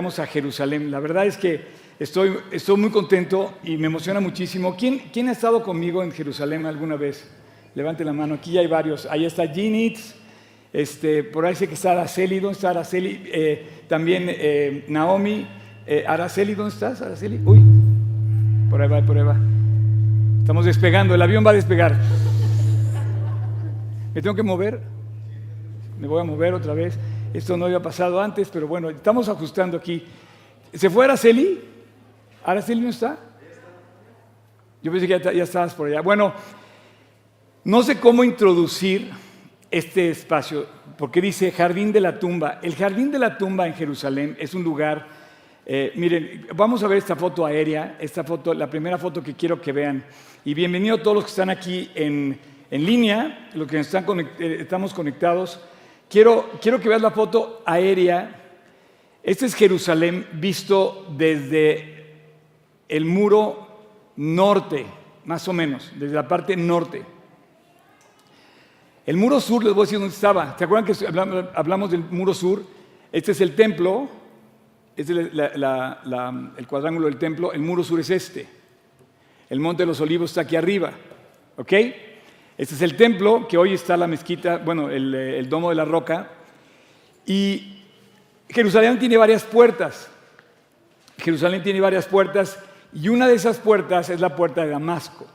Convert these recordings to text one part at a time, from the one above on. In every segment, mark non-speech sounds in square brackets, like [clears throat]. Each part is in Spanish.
Vamos a Jerusalén. La verdad es que estoy, estoy muy contento y me emociona muchísimo. ¿Quién, ¿Quién ha estado conmigo en Jerusalén alguna vez? Levante la mano. Aquí hay varios. Ahí está Ginitz. Este, por ahí sé que está Araceli. ¿Dónde está Araceli? Eh, también eh, Naomi. Eh, Araceli, ¿dónde estás? Araceli. Uy. Por ahí va, por ahí va. Estamos despegando. El avión va a despegar. ¿Me tengo que mover? Me voy a mover otra vez. Esto no había pasado antes, pero bueno, estamos ajustando aquí. ¿Se fue Araceli? ¿Araceli no está? Yo pensé que ya, estabas por allá. Bueno, no sé cómo introducir este espacio, porque dice Jardín de la Tumba. El Jardín de la Tumba en Jerusalén es un lugar, eh, miren, vamos a ver esta foto aérea, esta foto, la primera foto que quiero que vean. Y bienvenido a todos los que están aquí en, línea, los que están eh, estamos conectados. Quiero, quiero que veas la foto aérea. Este es Jerusalén visto desde el muro norte, más o menos, desde la parte norte. El muro sur, les voy a decir dónde estaba. ¿Se acuerdan que hablamos del muro sur? Este es el templo, este es el cuadrángulo del templo. El muro sur es este. El monte de los olivos está aquí arriba. ¿Ok? Este es el templo, que hoy está la mezquita, bueno, el, domo de la roca. Y Jerusalén tiene varias puertas. Jerusalén tiene varias puertas y una de esas puertas es la puerta de Damasco.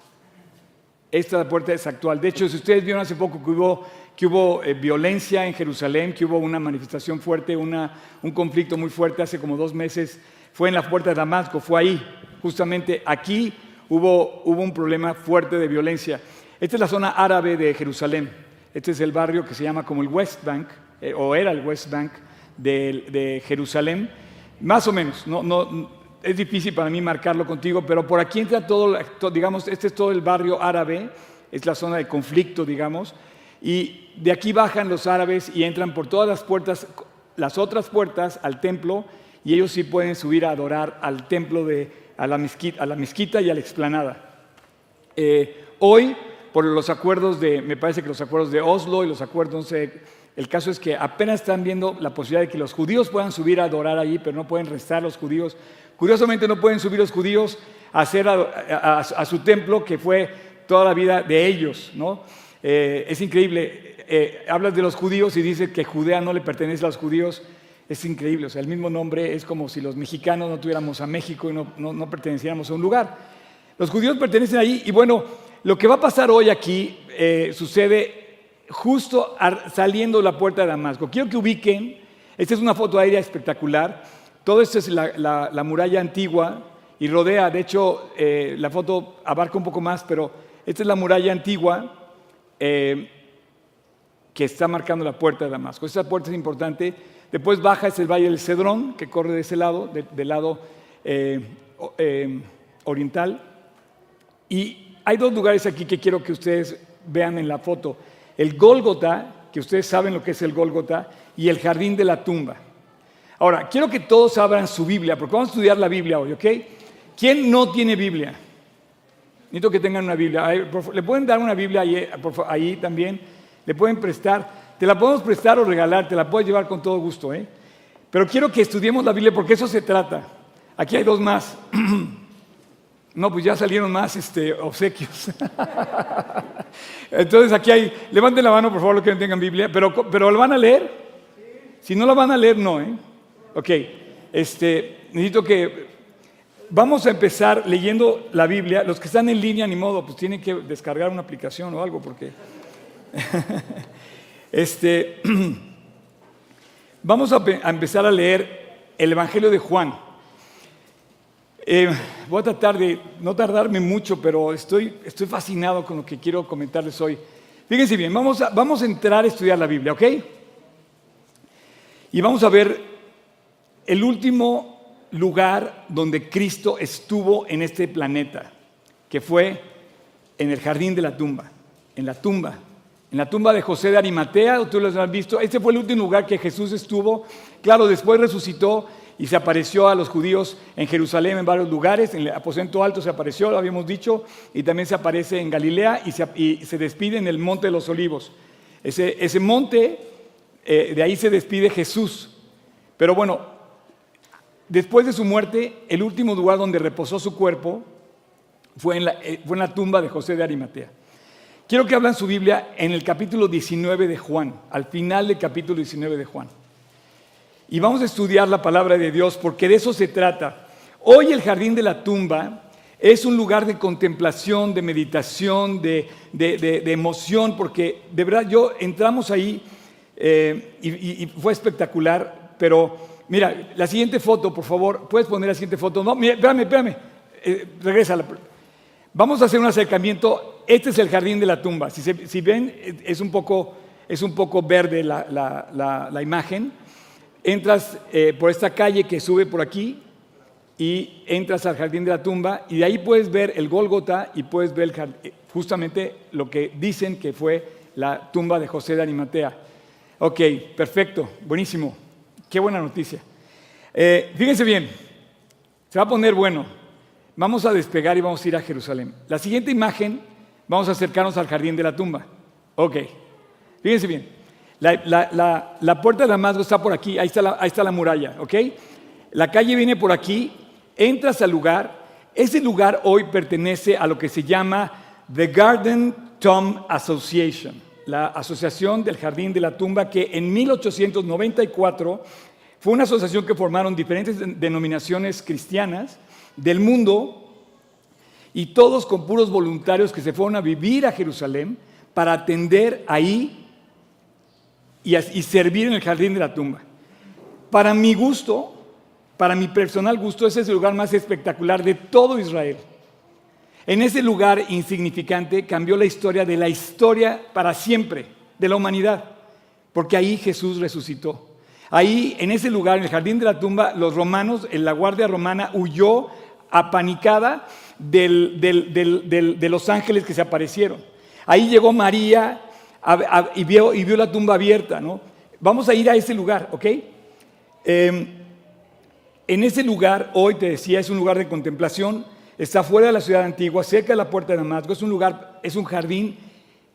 Esta puerta es actual. De hecho, si ustedes vieron hace poco que hubo, que hubo eh, violencia en Jerusalén, que hubo una manifestación fuerte, una, un conflicto muy fuerte hace como dos meses, fue en la puerta de Damasco, fue ahí. Justamente aquí hubo, hubo un problema fuerte de violencia. Esta es la zona árabe de Jerusalén. Este es el barrio que se llama como el West Bank, eh, o era el West Bank de, Jerusalén. Más o menos, no, no, es difícil para mí marcarlo contigo, pero por aquí entra todo, digamos, este es todo el barrio árabe, es la zona de conflicto, digamos, y de aquí bajan los árabes y entran por todas las puertas, las otras puertas al templo, y ellos sí pueden subir a adorar al templo de, a la mezquita, a la mezquita y a la explanada. Eh, hoy por los acuerdos de, me parece que los acuerdos de Oslo y los acuerdos, el caso es que apenas están viendo la posibilidad de que los judíos puedan subir a adorar allí, pero no pueden restar los judíos. Curiosamente no pueden subir los judíos a, a, su templo, que fue toda la vida de ellos, ¿no? Eh, es increíble, eh, hablas de los judíos y dices que Judea no le pertenece a los judíos, es increíble, o sea, el mismo nombre es como si los mexicanos no tuviéramos a México y no, no perteneciéramos a un lugar. Los judíos pertenecen ahí y bueno, lo que va a pasar hoy aquí eh, sucede justo saliendo de la puerta de Damasco. Quiero que ubiquen, esta es una foto aérea espectacular, todo esto es la, muralla antigua y rodea, de hecho eh, la foto abarca un poco más, pero esta es la muralla antigua eh, que está marcando la puerta de Damasco. Esta puerta es importante. Después baja es el Valle del Cedrón, que corre de ese lado, del lado oriental. Y hay dos lugares aquí que quiero que ustedes vean en la foto. El Gólgota, que ustedes saben lo que es el Gólgota, y el Jardín de la Tumba. Ahora, quiero que todos abran su Biblia, porque vamos a estudiar la Biblia hoy, ¿ok? ¿Quién no tiene Biblia? Necesito que tengan una Biblia. ¿Le pueden dar una Biblia ahí, ahí también? ¿Le pueden prestar? Te la podemos prestar o regalar, te la puedes llevar con todo gusto, ¿eh? Pero quiero que estudiemos la Biblia porque eso se trata. Aquí hay dos más. [clears throat] No, pues ya salieron más este, obsequios. Entonces aquí hay, levanten la mano por favor los que no tengan Biblia, pero, pero ¿lo van a leer? Si no la van a leer, no, ¿eh? Ok, este, necesito que, vamos a empezar leyendo la Biblia. Los que están en línea, ni modo, pues tienen que descargar una aplicación o algo, porque... [laughs] este, [clears throat] vamos a empezar a leer el Evangelio de Juan. Eh, voy a tratar de no tardarme mucho, pero estoy, fascinado con lo que quiero comentarles hoy. Fíjense bien, vamos a, entrar a estudiar la Biblia, ¿ok? Y vamos a ver el último lugar donde Cristo estuvo en este planeta, que fue en el jardín de la tumba, en la tumba, en la tumba de José de Arimatea, tú lo has visto, este fue el último lugar que Jesús estuvo, claro, después resucitó y se apareció a los judíos en Jerusalén en varios lugares, en el aposento alto se apareció, lo habíamos dicho, y también se aparece en Galilea y se, despide en el monte de los olivos. Ese, monte, eh, de ahí se despide Jesús. Pero bueno, después de su muerte, el último lugar donde reposó su cuerpo fue en la, eh, fue en la tumba de José de Arimatea. Quiero que hablen su Biblia en el capítulo 19 de Juan, al final del capítulo 19 de Juan. Y vamos a estudiar la palabra de Dios porque de eso se trata. Hoy el jardín de la tumba es un lugar de contemplación, de meditación, de, emoción, porque de verdad yo entramos ahí eh, y, fue espectacular, pero mira, la siguiente foto, por favor, puedes poner la siguiente foto. No, mira, espérame, espérame, eh, regresa. Vamos a hacer un acercamiento. Este es el jardín de la tumba. Si, ven, es un poco, es un poco verde la, imagen. Entras eh, por esta calle que sube por aquí, y entras al jardín de la tumba y de ahí puedes ver el Gólgota y puedes ver justamente lo que dicen que fue la tumba de José de Arimatea. Ok, perfecto, buenísimo, qué buena noticia. Eh, fíjense bien, se va a poner bueno. Vamos a despegar y vamos a ir a Jerusalén. La siguiente imagen, vamos a acercarnos al jardín de la tumba. Ok, fíjense bien. La, puerta de Damasco está por aquí, ahí está, la, ahí está la muralla, ¿ok? La calle viene por aquí entras al lugar, ese lugar hoy pertenece a lo que se llama The Garden Tomb Association, la Asociación del Jardín de la Tumba, que en 1894 fue una asociación que formaron diferentes denominaciones cristianas del mundo y todos con puros voluntarios que se fueron a vivir a Jerusalén para atender ahí y, servir en el jardín de la tumba. Para mi gusto, para mi personal gusto, ese es el lugar más espectacular de todo Israel. En ese lugar insignificante cambió la historia de la historia para siempre, de la humanidad, porque ahí Jesús resucitó. Ahí, en ese lugar, en el jardín de la tumba, los romanos, en la guardia romana huyó apanicada de los ángeles que se aparecieron. Ahí llegó María y, vio, la tumba abierta. ¿no? Vamos a ir a ese lugar, ¿ok? Em, en ese lugar, hoy te decía, es un lugar de contemplación, está fuera de la ciudad antigua, cerca de la puerta de Damasco, es un lugar, es un jardín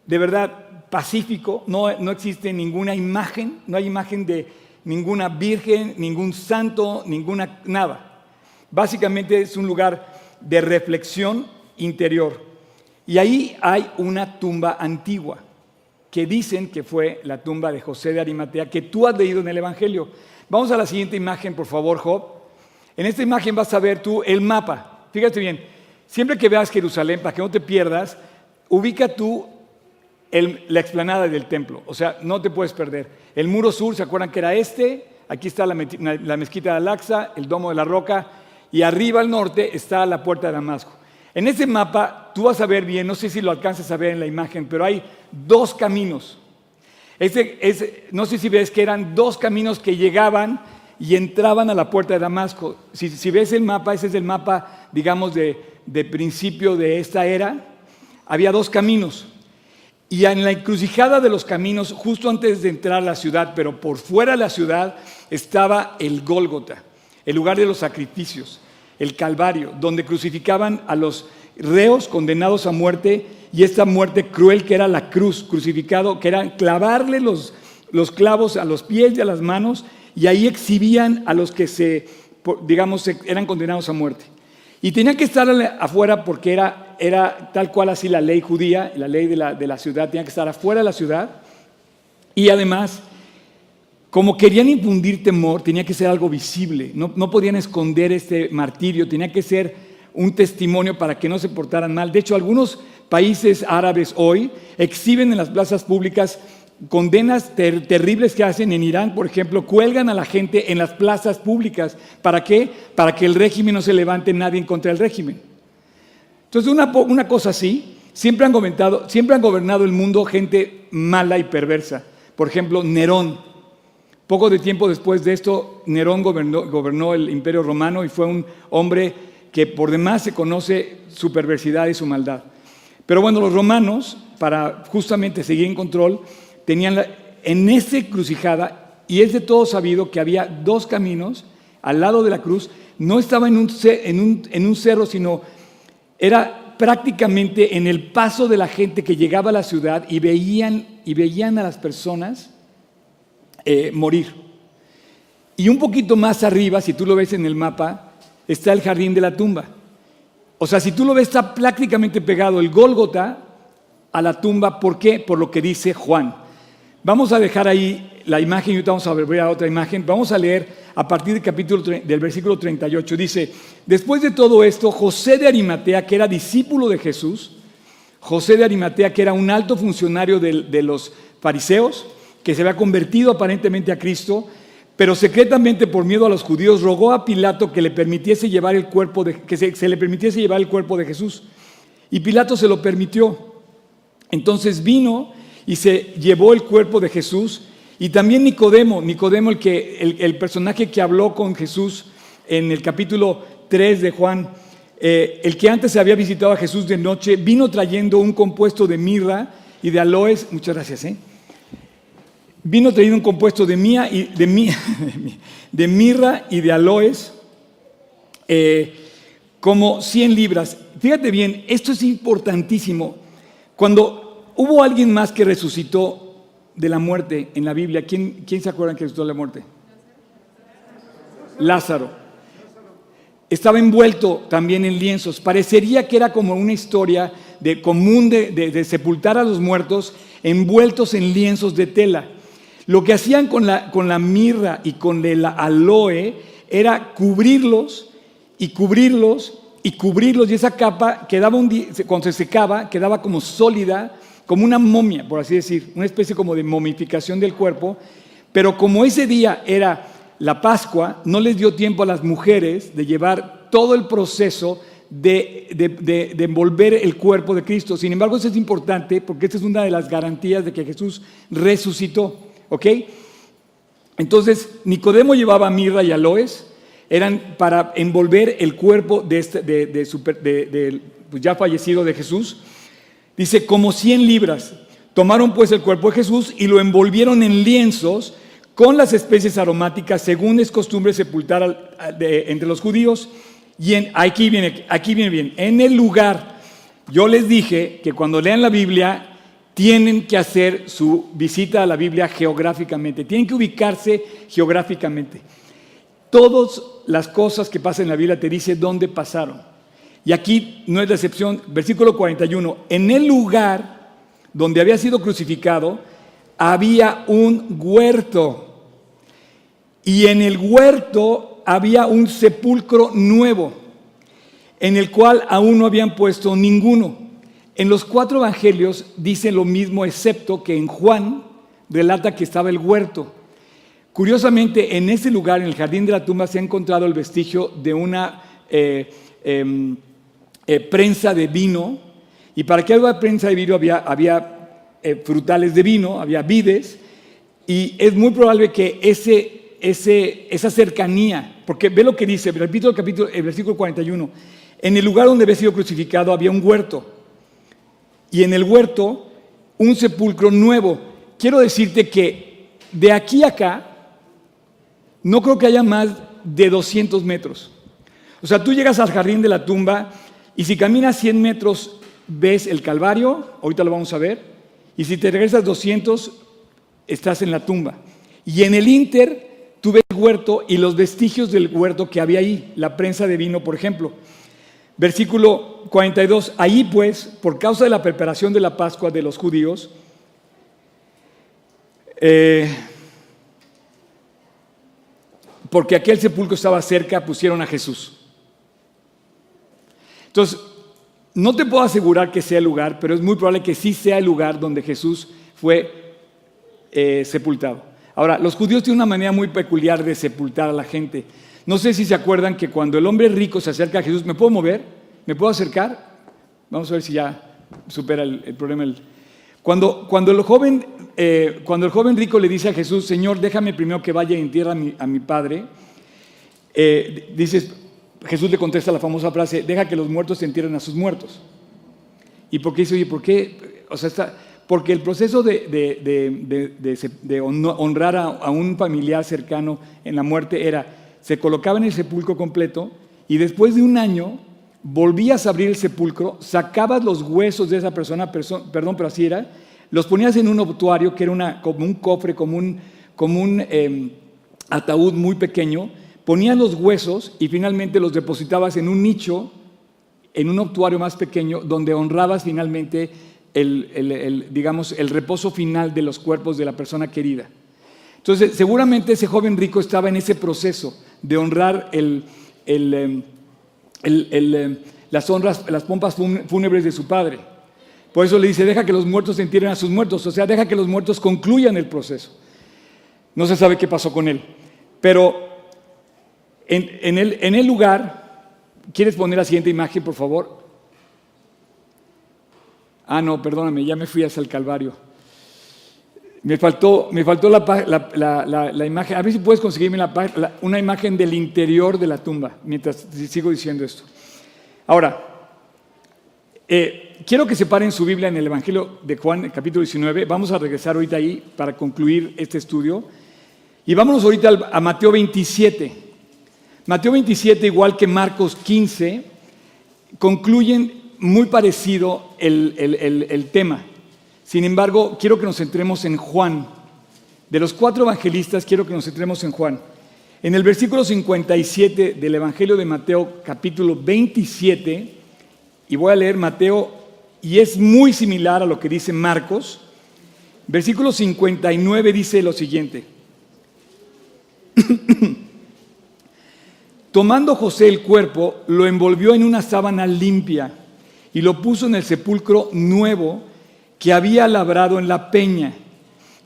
de verdad pacífico, no, no existe ninguna imagen, no hay imagen de ninguna virgen, ningún santo, ninguna nada. Básicamente es un lugar de reflexión interior. Y ahí hay una tumba antigua que dicen que fue la tumba de José de Arimatea, que tú has leído en el Evangelio. Vamos a la siguiente imagen, por favor, Job. En esta imagen vas a ver tú el mapa. Fíjate bien, siempre que veas Jerusalén, para que no te pierdas, ubica tú la explanada del templo. O sea, no te puedes perder. El muro sur, ¿se acuerdan que era este? Aquí está la, mezquita de Al-Aqsa, el domo de la roca, y arriba al norte está la puerta de Damasco. En ese mapa tú vas a ver bien, no sé si lo alcanzas a ver en la imagen, pero hay dos caminos. no sé si ves que eran dos caminos que llegaban y entraban a la puerta de Damasco. Si, ves el mapa, ese es el mapa, digamos, de, principio de esta era, había dos caminos. Y en la encrucijada de los caminos, justo antes de entrar a la ciudad, pero por fuera de la ciudad, estaba el Gólgota, el lugar de los sacrificios, el Calvario, donde crucificaban a los reos condenados a muerte y esta muerte cruel que era la cruz, crucificado, que era clavarle los, los clavos a los pies y a las manos y ahí exhibían a los que se, digamos, eran condenados a muerte. Y tenían que estar afuera porque era, era tal cual así la ley judía, la ley de la, de la ciudad, tenían que estar afuera de la ciudad. Y además, como querían infundir temor, tenía que ser algo visible, no, no podían esconder este martirio, tenía que ser un testimonio para que no se portaran mal. De hecho, algunos países árabes hoy exhiben en las plazas públicas condenas terribles que hacen en Irán, por ejemplo, cuelgan a la gente en las plazas públicas. ¿Para qué? Para que el régimen no se levante nadie contra del régimen. Entonces, una, una cosa así, siempre han, gobernado, siempre han gobernado el mundo gente mala y perversa. Por ejemplo, Nerón. Poco de tiempo después de esto, Nerón gobernó el imperio romano y fue un hombre que por demás se conoce su perversidad y su maldad. Pero bueno, los romanos, para justamente seguir en control, tenían en esa crucijada, y es de todo sabido que había dos caminos al lado de la cruz, no estaba en un, cerro, sino era prácticamente en el paso de la gente que llegaba a la ciudad y veían, y veían a las personas eh, morir. Y un poquito más arriba, si tú lo ves en el mapa, está el jardín de la tumba. O sea, si tú lo ves, está prácticamente pegado el Gólgota a la tumba. ¿Por qué? Por lo que dice Juan. Vamos a dejar ahí la imagen y ahorita vamos a ver a otra imagen. Vamos a leer a partir del capítulo del versículo 38. Dice, después de todo esto, José de Arimatea, que era discípulo de Jesús, José de Arimatea, que era un alto funcionario de, los fariseos, que se había convertido aparentemente a Cristo, pero secretamente por miedo a los judíos rogó a Pilato que le permitiese llevar el cuerpo de, que se, le permitiese llevar el cuerpo de Jesús. Y Pilato se lo permitió. Entonces vino y se llevó el cuerpo de Jesús y también Nicodemo, Nicodemo el, que, el, personaje que habló con Jesús en el capítulo 3 de Juan, eh, el que antes había visitado a Jesús de noche, vino trayendo un compuesto de mirra y de aloes, muchas gracias, ¿eh? Vino trayendo un compuesto de, mía y, de, [laughs] de mirra y de aloes, eh, como 100 libras. Fíjate bien, esto es importantísimo. Cuando hubo alguien más que resucitó de la muerte en la Biblia, ¿quién, quién se acuerda que resucitó de la muerte? Lázaro estaba envuelto también en lienzos. Parecería que era como una historia de, común de, sepultar a los muertos envueltos en lienzos de tela. Lo que hacían con la, con la mirra y con el aloe era cubrirlos y cubrirlos y cubrirlos y esa capa quedaba un cuando se secaba quedaba como sólida, como una momia, por así decir, una especie como de momificación del cuerpo, pero como ese día era la Pascua no les dio tiempo a las mujeres de llevar todo el proceso de, envolver el cuerpo de Cristo. Sin embargo, eso es importante porque esta es una de las garantías de que Jesús resucitó. ¿Ok? Entonces, Nicodemo llevaba mirra y aloes, eran para envolver el cuerpo de, este, pues ya fallecido de Jesús. Dice, como 100 libras. Tomaron pues el cuerpo de Jesús y lo envolvieron en lienzos con las especies aromáticas, según es costumbre sepultar entre los judíos. Y aquí, viene, aquí viene bien, en el lugar, yo les dije que cuando lean la Biblia, tienen que hacer su visita a la Biblia geográficamente, tienen que ubicarse geográficamente. Todas las cosas que pasan en la Biblia te dice dónde pasaron. Y aquí no es la excepción, versículo 41, en el lugar donde había sido crucificado había un huerto y en el huerto había un sepulcro nuevo, en el cual aún no habían puesto ninguno. En los cuatro evangelios dice lo mismo, excepto que en Juan relata que estaba el huerto. Curiosamente, en ese lugar, en el jardín de la tumba, se ha encontrado el vestigio de una eh, em, eh, prensa de vino. Y para que haya prensa de vino había, eh, frutales de vino, había vides. Y es muy probable que ese esa cercanía, porque ve lo que dice, el capítulo, el versículo 41, en el lugar donde había sido crucificado había un huerto, y en el huerto un sepulcro nuevo. Quiero decirte que de aquí a acá no creo que haya más de 200 metros. O sea, tú llegas al jardín de la tumba y si caminas 100 metros ves el Calvario, ahorita lo vamos a ver, y si te regresas 200 estás en la tumba. Y en el Inter tú ves el huerto y los vestigios del huerto que había ahí, la prensa de vino, por ejemplo. Versículo 42, ahí pues, por causa de la preparación de la Pascua de los judíos, eh, porque aquel sepulcro estaba cerca, pusieron a Jesús. Entonces, no te puedo asegurar que sea el lugar, pero es muy probable que sí sea el lugar donde Jesús fue eh, sepultado. Ahora, los judíos tienen una manera muy peculiar de sepultar a la gente. No sé si se acuerdan que cuando el hombre rico se acerca a Jesús, ¿me puedo mover? ¿Me puedo acercar? Vamos a ver si ya supera el, problema. Cuando, cuando, el joven, eh, cuando el joven rico le dice a Jesús, Señor, déjame primero que vaya y entierre a mi, a mi padre, eh, dices, Jesús le contesta la famosa frase, deja que los muertos se entierren a sus muertos. ¿Y por qué dice, oye, por qué? O sea, porque el proceso de, honrar a, un familiar cercano en la muerte era, se colocaba en el sepulcro completo y después de un año volvías a abrir el sepulcro, sacabas los huesos de esa persona, perdón, pero así era, los ponías en un obtuario que era una, como un cofre, como un, como un em, ataúd muy pequeño, ponías los huesos y finalmente los depositabas en un nicho, en un obtuario más pequeño, donde honrabas finalmente el, digamos, el reposo final de los cuerpos de la persona querida. Entonces, seguramente ese joven rico estaba en ese proceso de honrar em, em, las honras, las pompas fúnebres de su padre. Por eso le dice, deja que los muertos entierren a sus muertos, o sea, deja que los muertos concluyan el proceso. No se sabe qué pasó con él. Pero en, el, lugar, ¿quieres poner la siguiente imagen, por favor? Ah, no, perdóname, ya me fui hacia el Calvario. Me faltó, me faltó la, imagen. A ver si puedes conseguirme una imagen del interior de la tumba, mientras sigo diciendo esto. Ahora, eh, quiero que separen su Biblia en el Evangelio de Juan, capítulo 19. Vamos a regresar ahorita ahí para concluir este estudio. Y vámonos ahorita a Mateo 27. Mateo 27, igual que Marcos 15, concluyen muy parecido el, tema. Sin embargo, quiero que nos centremos en Juan. De los cuatro evangelistas, quiero que nos centremos en Juan. En el versículo 57 del Evangelio de Mateo, capítulo 27, y voy a leer Mateo, y es muy similar a lo que dice Marcos, versículo 59 dice lo siguiente. [clears throat] Tomando José el cuerpo, lo envolvió en una sábana limpia y lo puso en el sepulcro nuevo que había labrado en la peña.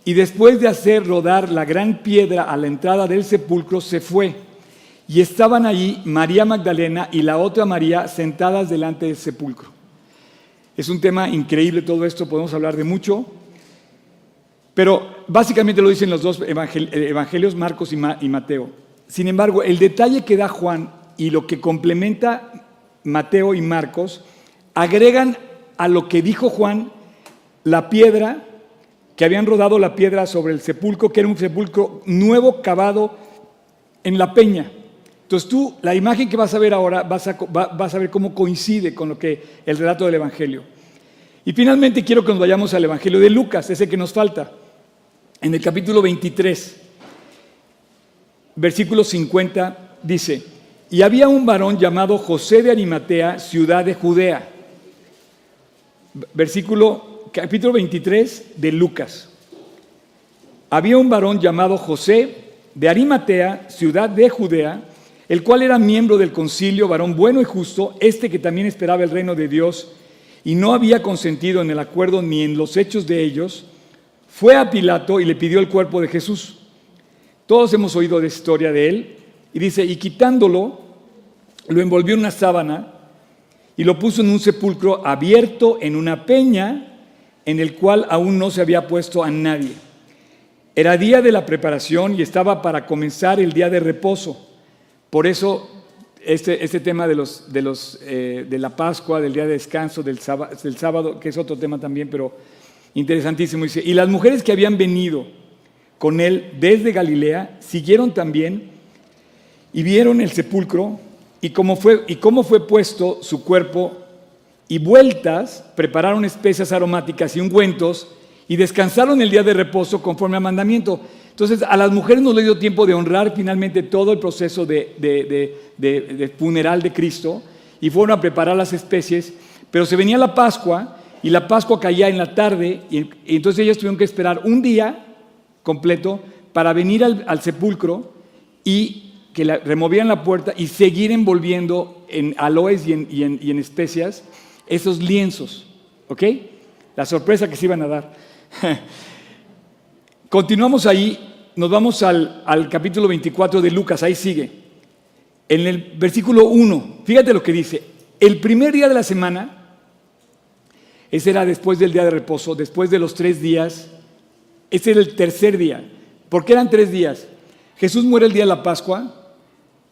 Y después de hacer rodar la gran piedra a la entrada del sepulcro, se fue. Y estaban allí María Magdalena y la otra María sentadas delante del sepulcro. Es un tema increíble todo esto, podemos hablar de mucho, pero básicamente lo dicen los dos evangelios, Marcos y Mateo. Sin embargo, el detalle que da Juan y lo que complementa Mateo y Marcos agregan a lo que dijo Juan la piedra, que habían rodado la piedra sobre el sepulcro, que era un sepulcro nuevo cavado en la peña. Entonces tú, la imagen que vas a ver ahora, vas a, ver cómo coincide con lo que el relato del Evangelio. Y finalmente quiero que nos vayamos al Evangelio de Lucas, ese que nos falta, en el capítulo 23, versículo 50, dice, y había un varón llamado José de Arimatea, ciudad de Judea versículo, capítulo 23 de Lucas. Había un varón llamado José de Arimatea, ciudad de Judea, el cual era miembro del concilio, varón bueno y justo, este que también esperaba el reino de Dios y no había consentido en el acuerdo ni en los hechos de ellos, fue a Pilato y le pidió el cuerpo de Jesús. Todos hemos oído de historia de él y dice, y quitándolo, lo envolvió en una sábana y lo puso en un sepulcro abierto en una peña en el cual aún no se había puesto a nadie. Era día de la preparación y estaba para comenzar el día de reposo. Por eso este, este tema de, los, de, los, eh, de la Pascua, del día de descanso, del sábado, que es otro tema también, pero interesantísimo. Y las mujeres que habían venido con él desde Galilea siguieron también y vieron el sepulcro y cómo fue, y cómo fue puesto su cuerpo y vueltas prepararon especias aromáticas y ungüentos y descansaron el día de reposo conforme al mandamiento. Entonces a las mujeres no le dio tiempo de honrar finalmente todo el proceso de, de, funeral de Cristo y fueron a preparar las especies, pero se venía la Pascua y la Pascua caía en la tarde y, entonces ellas tuvieron que esperar un día completo para venir al, al sepulcro y que removían la puerta y seguir envolviendo en aloes y en, especias esos lienzos. ¿Ok? La sorpresa que se iban a dar. [laughs] Continuamos ahí, nos vamos al, al, capítulo 24 de Lucas, ahí sigue. En el versículo 1, fíjate lo que dice. El primer día de la semana, ese era después del día de reposo, después de los tres días, ese era el tercer día. ¿Por qué eran tres días? Jesús muere el día de la Pascua,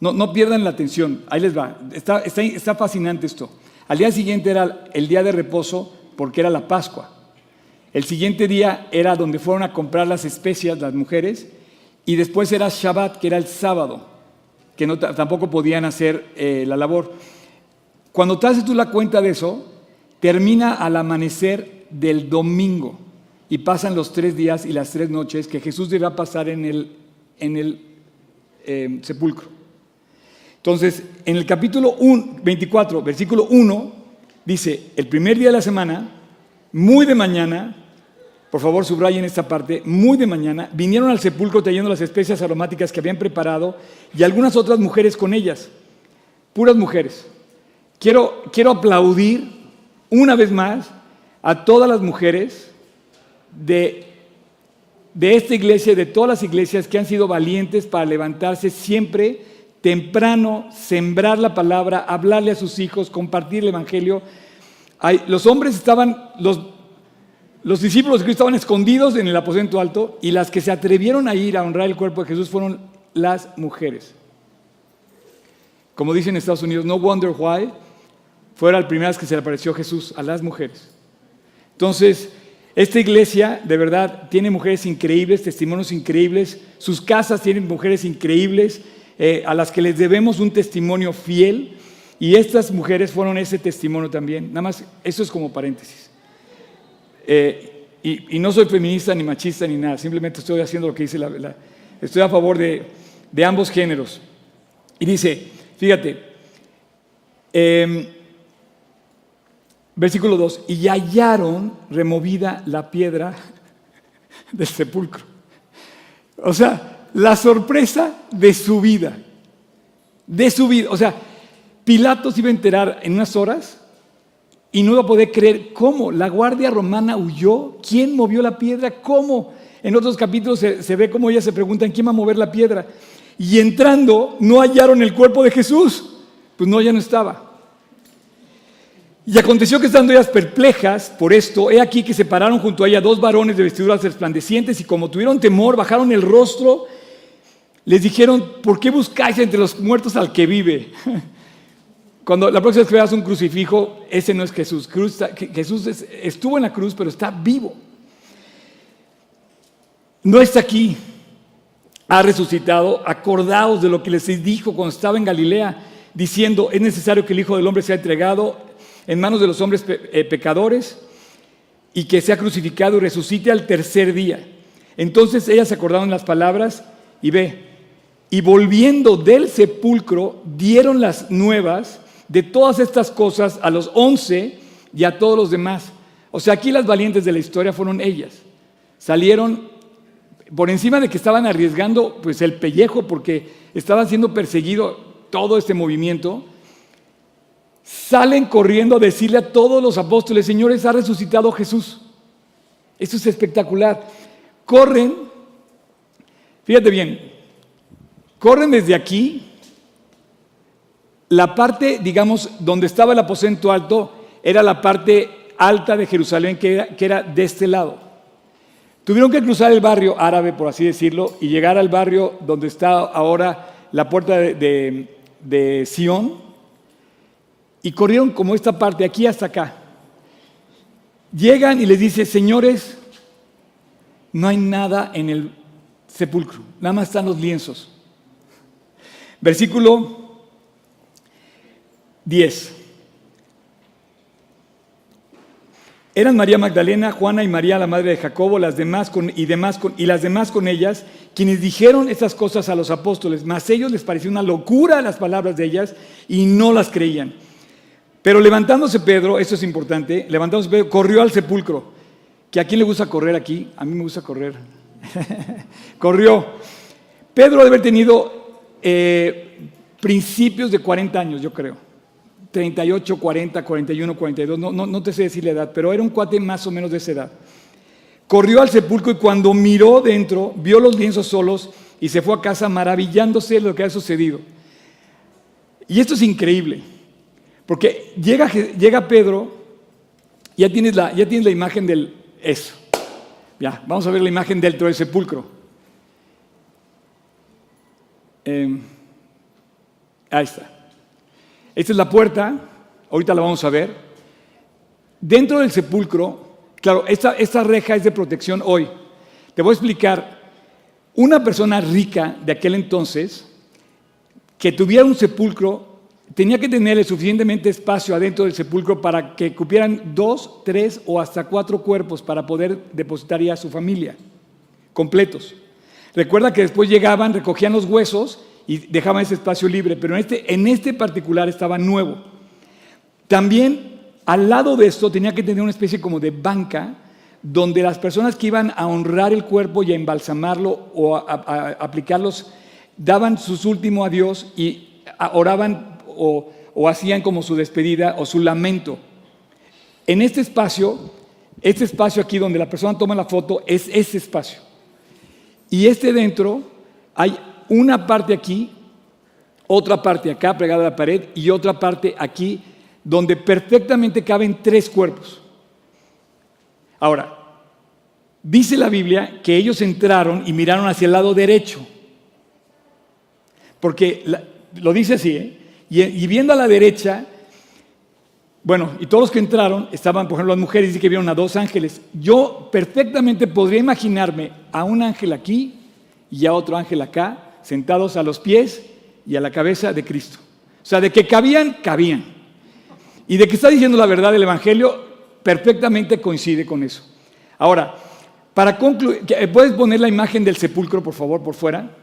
no, pierdan la atención, ahí les va. Está, está, fascinante esto. Al día siguiente era el día de reposo porque era la Pascua. El siguiente día era donde fueron a comprar las especias las mujeres y después era Shabbat, que era el sábado, que no, tampoco podían hacer eh, la labor. Cuando te haces tú la cuenta de eso, termina al amanecer del domingo y pasan los tres días y las tres noches que Jesús deberá pasar en el, en el eh, sepulcro. Entonces, en el capítulo 24, versículo 1, dice, el primer día de la semana, muy de mañana, por favor subrayen esta parte, muy de mañana, vinieron al sepulcro trayendo las especias aromáticas que habían preparado y algunas otras mujeres con ellas, puras mujeres. Quiero, quiero aplaudir una vez más a todas las mujeres de, de esta iglesia y de todas las iglesias que han sido valientes para levantarse siempre temprano, sembrar la palabra, hablarle a sus hijos, compartir el Evangelio. los hombres estaban, los, los discípulos de Cristo estaban escondidos en el aposento alto y las que se atrevieron a ir a honrar el cuerpo de Jesús fueron las mujeres. Como dicen en Estados Unidos, no wonder why, fueron las primeras que se le apareció Jesús a las mujeres. Entonces, esta iglesia de verdad tiene mujeres increíbles, testimonios increíbles, sus casas tienen mujeres increíbles, eh, a las que les debemos un testimonio fiel y estas mujeres fueron ese testimonio también. Nada más, eso es como paréntesis. Eh, y, no soy feminista ni machista ni nada, simplemente estoy haciendo lo que dice la... estoy a favor de, ambos géneros. Y dice, fíjate, em, versículo 2, y hallaron removida la piedra [laughs] del sepulcro. O sea, la sorpresa de su vida. De su vida. O sea, Pilatos iba a enterar en unas horas y no iba a poder creer cómo. La guardia romana huyó. ¿Quién movió la piedra? ¿Cómo? En otros capítulos se, ve cómo ellas se preguntan quién va a mover la piedra. Y entrando, no hallaron el cuerpo de Jesús. Pues no, ya no estaba. Y aconteció que estando ellas perplejas por esto, he aquí que se pararon junto a ella dos varones de vestiduras resplandecientes y como tuvieron temor, bajaron el rostro les dijeron, ¿por qué buscáis entre los muertos al que vive? [laughs] Cuando la próxima vez que veas un crucifijo, ese no es Jesús. Jesús estuvo en la cruz, pero está vivo. No está aquí. Ha resucitado. Acordaos de lo que les dijo cuando estaba en Galilea, diciendo, es necesario que el Hijo del Hombre sea entregado en manos de los hombres eh, pecadores y que sea crucificado y resucite al tercer día. Entonces ellas acordaron las palabras y ve, y volviendo del sepulcro, dieron las nuevas de todas estas cosas a los once y a todos los demás. O sea, aquí las valientes de la historia fueron ellas. Salieron por encima de que estaban arriesgando pues el pellejo porque estaban siendo perseguido todo este movimiento. Salen corriendo a decirle a todos los apóstoles, señores, ha resucitado Jesús. Esto es espectacular. Corren, fíjate bien, Corren desde aquí, la parte, digamos, donde estaba el aposento alto, era la parte alta de Jerusalén, que era, de este lado. Tuvieron que cruzar el barrio árabe, por así decirlo, y llegar al barrio donde está ahora la puerta de, de y corrieron como esta parte, aquí hasta acá. Llegan y les dice, señores, no hay nada en el sepulcro, nada más están los lienzos. Versículo 10. Eran María Magdalena, Juana y María, la madre de Jacobo, las demás con, y, demás con, y las demás con ellas, quienes dijeron estas cosas a los apóstoles, mas ellos les pareció una locura las palabras de ellas y no las creían. Pero levantándose Pedro, esto es importante, levantándose Pedro, corrió al sepulcro. ¿Que a quién le gusta correr aquí? A mí me gusta correr. [laughs] corrió. Pedro debe haber tenido eh, principios de 40 años, yo creo. 38, 40, 41, 42, no, no, no te sé decir la edad, pero era un cuate más o menos de esa edad. Corrió al sepulcro y cuando miró dentro, vio los lienzos solos y se fue a casa maravillándose de lo que ha sucedido. Y esto es increíble, porque llega, llega Pedro, ya tienes, la, ya tienes la imagen del eso. Ya, vamos a ver la imagen dentro del sepulcro. Em, ahí está. Esta es la puerta, ahorita la vamos a ver. Dentro del sepulcro, claro, esta, esta reja es de protección hoy. Te voy a explicar. Una persona rica de aquel entonces, que tuviera un sepulcro, tenía que tener suficientemente espacio adentro del sepulcro para que cupieran dos, tres o hasta cuatro cuerpos para poder depositar ya a su familia, completos. Recuerda que después llegaban, recogían los huesos y dejaban ese espacio libre, pero en este, en este particular estaba nuevo. También al lado de esto tenía que tener una especie como de banca donde las personas que iban a honrar el cuerpo y a embalsamarlo o a, aplicarlos daban sus últimos adiós y oraban o, o hacían como su despedida o su lamento. En este espacio, este espacio aquí donde la persona toma la foto es ese espacio. Y este dentro hay una parte aquí, otra parte acá pegada a la pared y otra parte aquí donde perfectamente caben tres cuerpos. Ahora, dice la Biblia que ellos entraron y miraron hacia el lado derecho, porque lo dice así, ¿eh? y, viendo a la derecha, bueno, y todos los que entraron estaban, por ejemplo, las mujeres, dice que vieron a dos ángeles. Yo perfectamente podría imaginarme a un ángel aquí y a otro ángel acá, sentados a los pies y a la cabeza de Cristo. O sea, de que cabían, cabían. Y de que está diciendo la verdad del Evangelio, perfectamente coincide con eso. Ahora, para concluir, ¿puedes poner la imagen del sepulcro, por favor, por fuera?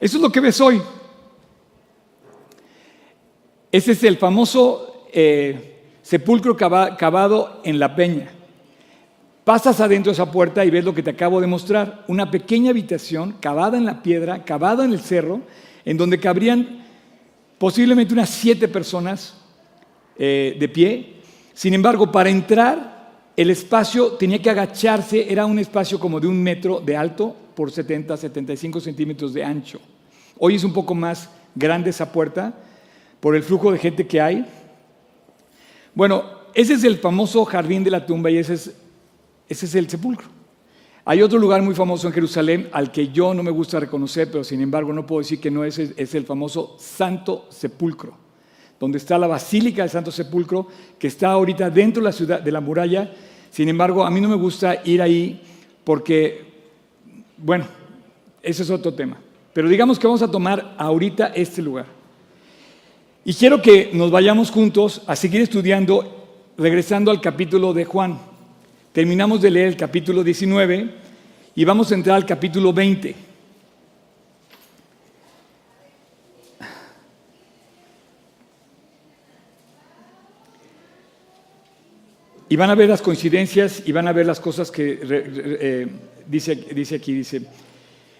Eso es lo que ves hoy. Ese es el famoso eh, sepulcro cavado en la peña. Pasas adentro de esa puerta y ves lo que te acabo de mostrar, una pequeña habitación cavada en la piedra, cavada en el cerro, en donde cabrían posiblemente unas siete personas eh, de pie. Sin embargo, para entrar, el espacio tenía que agacharse, era un espacio como de un metro de alto por 70, 75 centímetros de ancho. Hoy es un poco más grande esa puerta por el flujo de gente que hay. Bueno, ese es el famoso jardín de la tumba y ese es ese es el sepulcro. Hay otro lugar muy famoso en Jerusalén al que yo no me gusta reconocer, pero sin embargo no puedo decir que no es, es el famoso Santo Sepulcro, donde está la Basílica del Santo Sepulcro, que está ahorita dentro de la ciudad de la muralla. Sin embargo, a mí no me gusta ir ahí porque, bueno, ese es otro tema. Pero digamos que vamos a tomar ahorita este lugar. Y quiero que nos vayamos juntos a seguir estudiando, regresando al capítulo de Juan. Terminamos de leer el capítulo 19 y vamos a entrar al capítulo 20. Y van a ver las coincidencias y van a ver las cosas que eh, dice, dice aquí. Dice,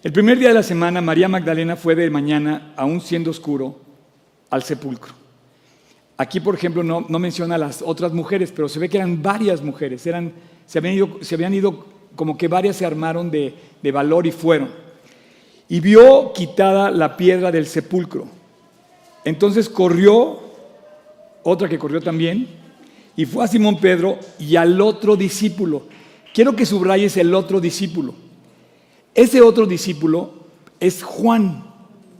el primer día de la semana María Magdalena fue de mañana, aún siendo oscuro, al sepulcro. Aquí, por ejemplo, no, no menciona a las otras mujeres, pero se ve que eran varias mujeres, eran se habían ido, se habían ido como que varias se armaron de, de valor y fueron. Y vio quitada la piedra del sepulcro. Entonces corrió, otra que corrió también, y fue a Simón Pedro y al otro discípulo. Quiero que subrayes el otro discípulo. Ese otro discípulo es Juan,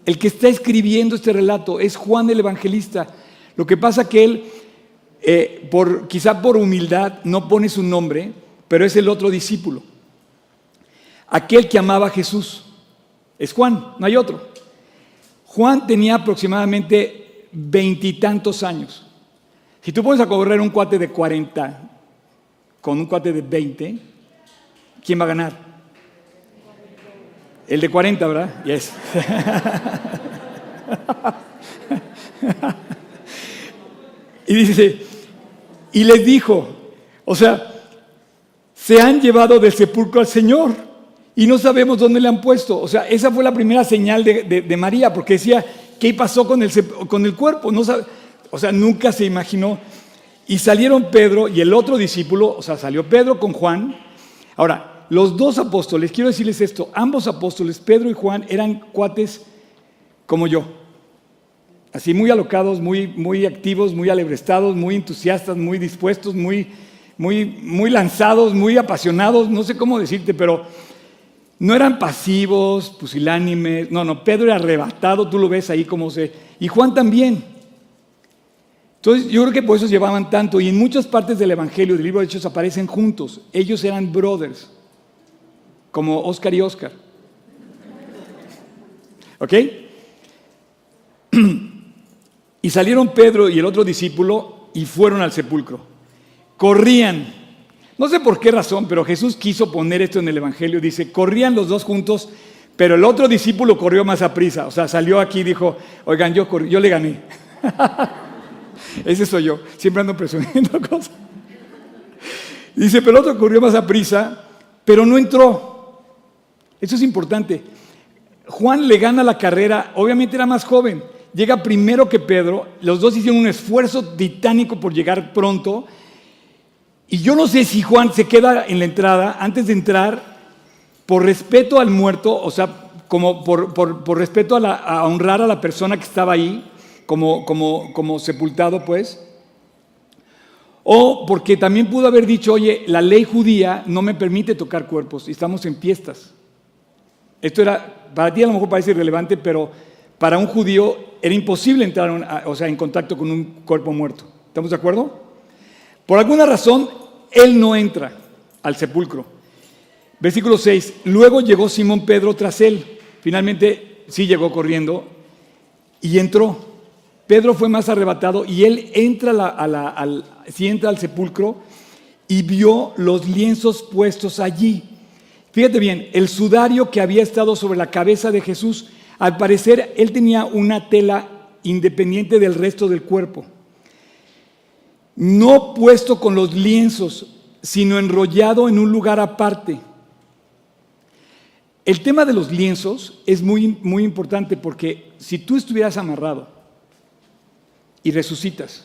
el que está escribiendo este relato, es Juan el Evangelista. Lo que pasa que él eh, por, quizá por humildad, no pone su nombre, pero es el otro discípulo. Aquel que amaba a Jesús. Es Juan, no hay otro. Juan tenía aproximadamente veintitantos años. Si tú pones a correr un cuate de 40 con un cuate de 20, ¿quién va a ganar? El de 40, ¿verdad? Yes. [laughs] y dice, y les dijo, o sea, se han llevado del sepulcro al Señor y no sabemos dónde le han puesto. O sea, esa fue la primera señal de, María, porque decía, ¿qué pasó con el, con el cuerpo? No sabe, o sea, nunca se imaginó. Y salieron Pedro y el otro discípulo, o sea, salió Pedro con Juan. Ahora, los dos apóstoles, quiero decirles esto, ambos apóstoles, Pedro y Juan, eran cuates como yo así muy alocados, muy, muy activos, muy alebrestados, muy entusiastas, muy dispuestos, muy, muy, muy lanzados, muy apasionados, no sé cómo decirte, pero no eran pasivos, pusilánimes, no, no, Pedro era arrebatado, tú lo ves ahí como se... Y Juan también. Entonces yo creo que por eso llevaban tanto y en muchas partes del Evangelio, del libro de Hechos, aparecen juntos. Ellos eran brothers, como Oscar y Oscar. ¿Ok? [clears throat] Y salieron Pedro y el otro discípulo y fueron al sepulcro. Corrían. No sé por qué razón, pero Jesús quiso poner esto en el Evangelio. Dice, corrían los dos juntos, pero el otro discípulo corrió más a prisa. O sea, salió aquí y dijo, oigan, yo, yo le gané. [laughs] Ese soy yo. Siempre ando presumiendo [laughs] cosas. Dice, pero el otro corrió más a prisa, pero no entró. Eso es importante. Juan le gana la carrera, obviamente era más joven, llega primero que Pedro, los dos hicieron un esfuerzo titánico por llegar pronto, y yo no sé si Juan se queda en la entrada antes de entrar por respeto al muerto, o sea, como por, respeto a, honrar a la persona que estaba ahí, como, sepultado, pues. O porque también pudo haber dicho, oye, la ley judía no me permite tocar cuerpos y estamos en fiestas. Esto era, para ti a lo mejor parece irrelevante, pero para un judío era imposible entrar o sea, en contacto con un cuerpo muerto. ¿Estamos de acuerdo? Por alguna razón, él no entra al sepulcro. Versículo 6. Luego llegó Simón Pedro tras él. Finalmente sí llegó corriendo y entró. Pedro fue más arrebatado y él entra, al, entra al sepulcro y vio los lienzos puestos allí. Fíjate bien, el sudario que había estado sobre la cabeza de Jesús, al parecer él tenía una tela independiente del resto del cuerpo. No puesto con los lienzos, sino enrollado en un lugar aparte. El tema de los lienzos es muy, muy importante porque si tú estuvieras amarrado y resucitas.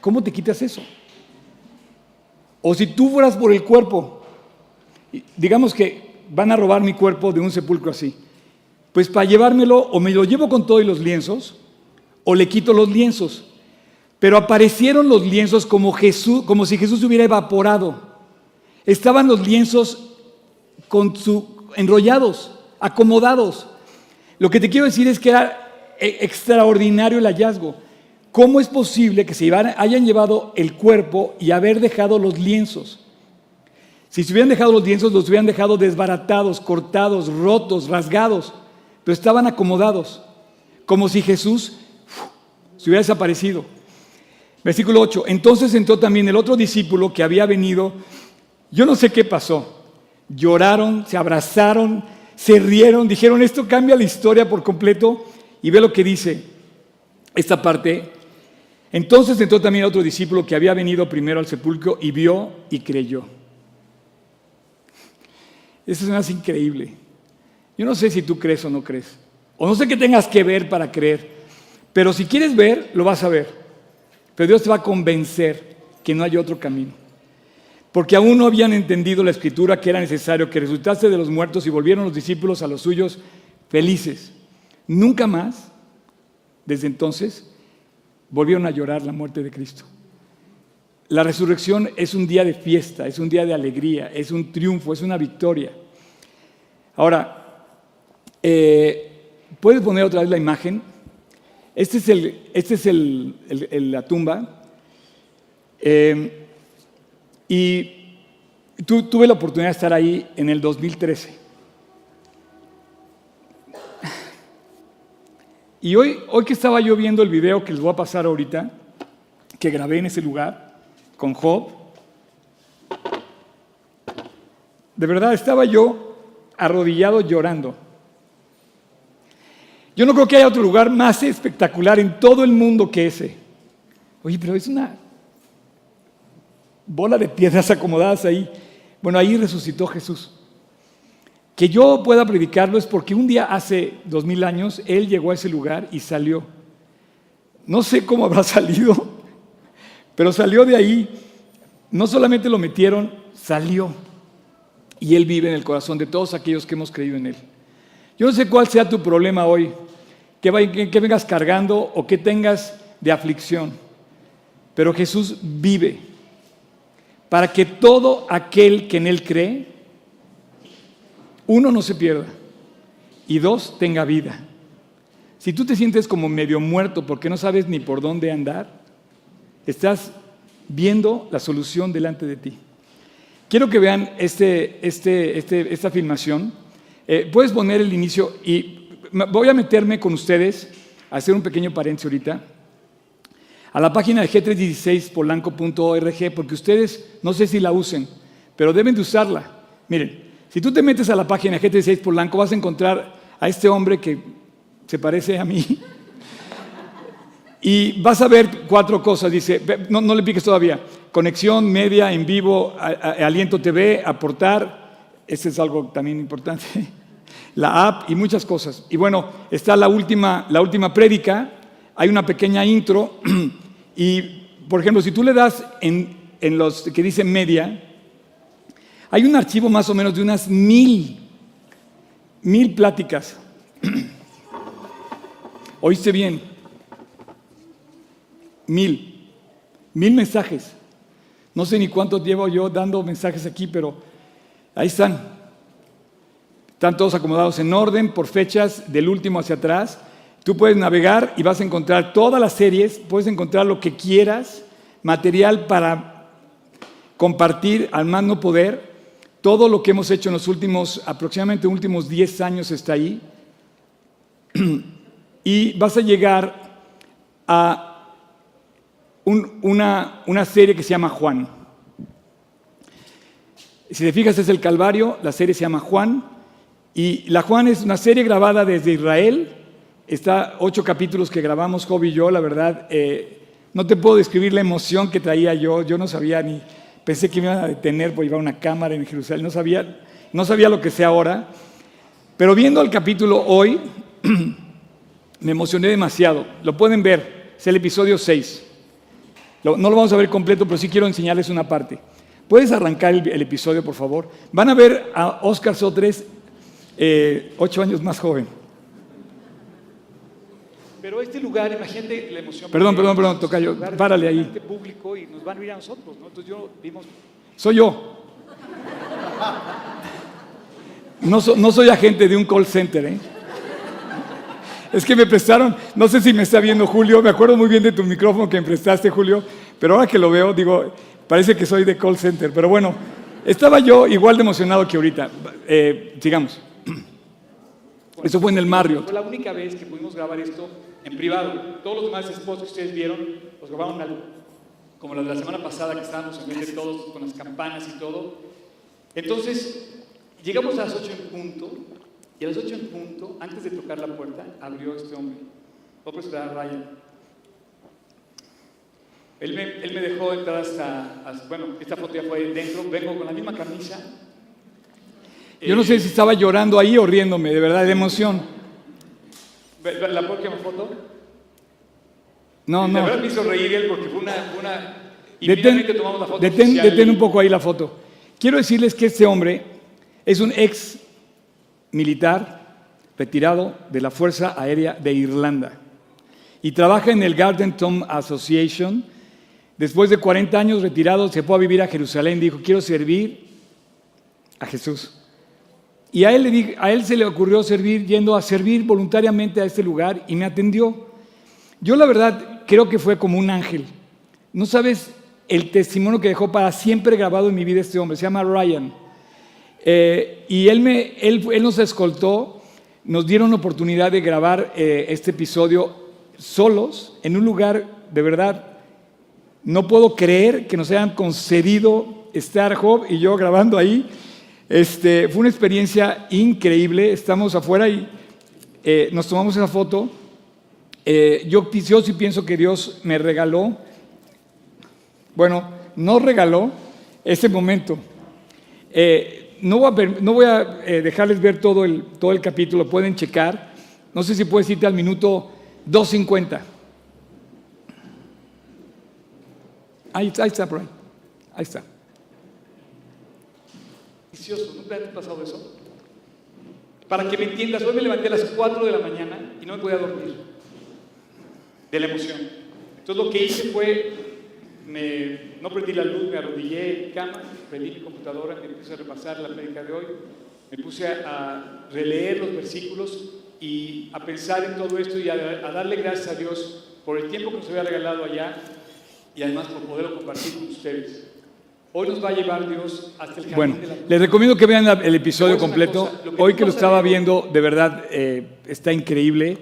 ¿Cómo te quitas eso? O si tú fueras por el cuerpo, digamos que van a robar mi cuerpo de un sepulcro así, pues para llevármelo o me lo llevo con todos los lienzos o le quito los lienzos. Pero aparecieron los lienzos como Jesús, como si Jesús hubiera evaporado. Estaban los lienzos con su enrollados, acomodados. Lo que te quiero decir es que era e, extraordinario el hallazgo. ¿Cómo es posible que se hayan llevado el cuerpo y haber dejado los lienzos? Si se hubieran dejado los lienzos, los hubieran dejado desbaratados, cortados, rotos, rasgados, pero estaban acomodados, como si Jesús se hubiera desaparecido. Versículo 8. Entonces entró también el otro discípulo que había venido. Yo no sé qué pasó. Lloraron, se abrazaron, se rieron, dijeron, esto cambia la historia por completo. Y ve lo que dice esta parte entonces entró también otro discípulo que había venido primero al sepulcro y vio y creyó. Eso es más increíble. Yo no sé si tú crees o no crees. O no sé qué tengas que ver para creer. Pero si quieres ver, lo vas a ver. Pero Dios te va a convencer que no hay otro camino. Porque aún no habían entendido la escritura que era necesario que resultase de los muertos y volvieron los discípulos a los suyos felices. Nunca más, desde entonces, volvieron a llorar la muerte de Cristo. La resurrección es un día de fiesta, es un día de alegría, es un triunfo, es una victoria. Ahora, eh, ¿puedes poner otra vez la imagen? Este es, este es la tumba. Eh, y tuve la oportunidad de estar ahí en el 2013. Y hoy, hoy que estaba yo viendo el video que les voy a pasar ahorita, que grabé en ese lugar con Job, de verdad estaba yo arrodillado llorando. Yo no creo que haya otro lugar más espectacular en todo el mundo que ese. Oye, pero es una bola de piedras [laughs] acomodadas ahí. Bueno, ahí resucitó Jesús. Que yo pueda predicarlo es porque un día hace dos mil años él llegó a ese lugar y salió. No sé cómo habrá [laughs] salido, pero salió de ahí. No solamente lo metieron, salió. Y él vive en el corazón de todos aquellos que hemos creído en él. Yo no sé cuál sea tu problema hoy, que, vengas cargando o que tengas de aflicción, pero Jesús vive para que todo aquel que en él cree uno, no se pierda. Y dos, tenga vida. Si tú te sientes como medio muerto porque no sabes ni por dónde andar, estás viendo la solución delante de ti. Quiero que vean este, este, este esta filmación. Eh, puedes poner el inicio y voy a meterme con ustedes, a hacer un pequeño paréntesis ahorita. a la página de g316polanco.org, porque ustedes no sé si la usen, pero deben de usarla. Miren, si tú te metes a la página de G36 Polanco, vas a encontrar a este hombre que se parece a mí. Y vas a ver cuatro cosas. Dice, no, no le piques todavía. Conexión, media, en vivo, Aliento TV, aportar. Este es algo también importante. [laughs] La app y muchas cosas. Y bueno, está la última, la última prédica. Hay una pequeña intro. [clears throat] Y, por ejemplo, si tú le das en, en los que dice media, hay un archivo más o menos de unas mil, mil pláticas. [clears throat] ¿Oíste bien? Mil, mil mensajes. No sé ni cuánto llevo yo dando mensajes aquí, pero ahí están. Están todos acomodados en orden, por fechas, del último hacia atrás. Tú puedes navegar y vas a encontrar todas las series, puedes encontrar lo que quieras, material para compartir al más no poder. Todo lo que hemos hecho en los últimos, aproximadamente últimos 10 años está ahí. [clears throat] Y vas a llegar a una, una serie que se llama Juan. Si te fijas, es el Calvario, la serie se llama Juan. Y la Juan es una serie grabada desde Israel. Está ocho capítulos que grabamos Job y yo, la verdad. Eh, no te puedo describir la emoción que traía yo. Yo no sabía ni, Pensé que me iban a detener por llevar una cámara en Jerusalén. No sabía, no sabía lo que sé ahora. Pero viendo el capítulo hoy, [clears throat] me emocioné demasiado. Lo pueden ver. Es el episodio 6. no lo vamos a ver completo, pero sí quiero enseñarles una parte. ¿Puedes arrancar el, episodio, por favor? Van a ver a Oscar Sotres, eh, ocho años más joven. Pero este lugar, imagínate la emoción. Perdón, perdón, perdón, toca yo. Párale ahí. público y nos van a oír a nosotros, ¿no? Entonces yo vimos. Soy yo. No, no soy agente de un call center, ¿eh? Es que me prestaron, no sé si me está viendo Julio, me acuerdo muy bien de tu micrófono que me prestaste, Julio, pero ahora que lo veo, digo, parece que soy de call center. Pero bueno, estaba yo igual de emocionado que ahorita. Eh, sigamos. [clears throat] Eso fue en el Marriott. Fue la única vez que pudimos grabar esto en privado. Todos los demás spots que ustedes vieron los grabaron como la de la semana pasada que estábamos en todos con las campanas y todo. Entonces, llegamos a las 8 en punto y a las 8 en punto, antes de tocar la puerta, abrió este hombre. Voy a presentar a Ryan. Él me, él me, dejó entrar hasta, bueno, esta foto ya fue dentro, vengo con la misma camisa. Yo no sé si estaba llorando ahí o riéndome, de verdad, de emoción. ¿La próxima foto? No, no. La verdad me hizo reír él porque fue una... una... Y detén, tomamos la foto detén, detén un poco ahí la foto. Quiero decirles que este hombre es un ex militar retirado de la Fuerza Aérea de Irlanda y trabaja en el Garden Tomb Association. Después de 40 años retirado, se fue a vivir a Jerusalén. Dijo, quiero servir a Jesús. Y a él, a él se le ocurrió servir, yendo a servir voluntariamente a este lugar y me atendió. Yo la verdad creo que fue como un ángel. No sabes el testimonio que dejó para siempre grabado en mi vida este hombre. Se llama Ryan. Eh, y él, me, él, él, nos escoltó, nos dieron oportunidad de grabar eh, este episodio solos en un lugar de verdad. No puedo creer que nos hayan concedido estar Job y yo grabando ahí. Este, fue una experiencia increíble. Estamos afuera y eh, nos tomamos esa foto. Eh, yo, yo sí pienso que Dios me regaló, bueno, nos regaló ese momento. Eh, no voy a, no a dejarles ver todo el, todo el capítulo, pueden checar. No sé si puedes irte al minuto 2.50. Ahí, ahí está, por ahí. Ahí está. ¿Nunca te ha pasado eso? Para que me entiendas, hoy me levanté a las 4 de la mañana y no me podía dormir. De la emoción. Entonces lo que hice fue, me, no prendí la luz, me arrodillé en cama, prendí mi computadora, me puse a repasar la prédica de hoy, me puse a, releer los versículos y a pensar en todo esto y a, a darle gracias a Dios por el tiempo que nos había regalado allá y además por poderlo compartir con ustedes. Hoy nos va a llevar Dios hasta el Bueno, les recomiendo que vean el episodio completo. Hoy que lo estaba viendo, de verdad, eh, está increíble.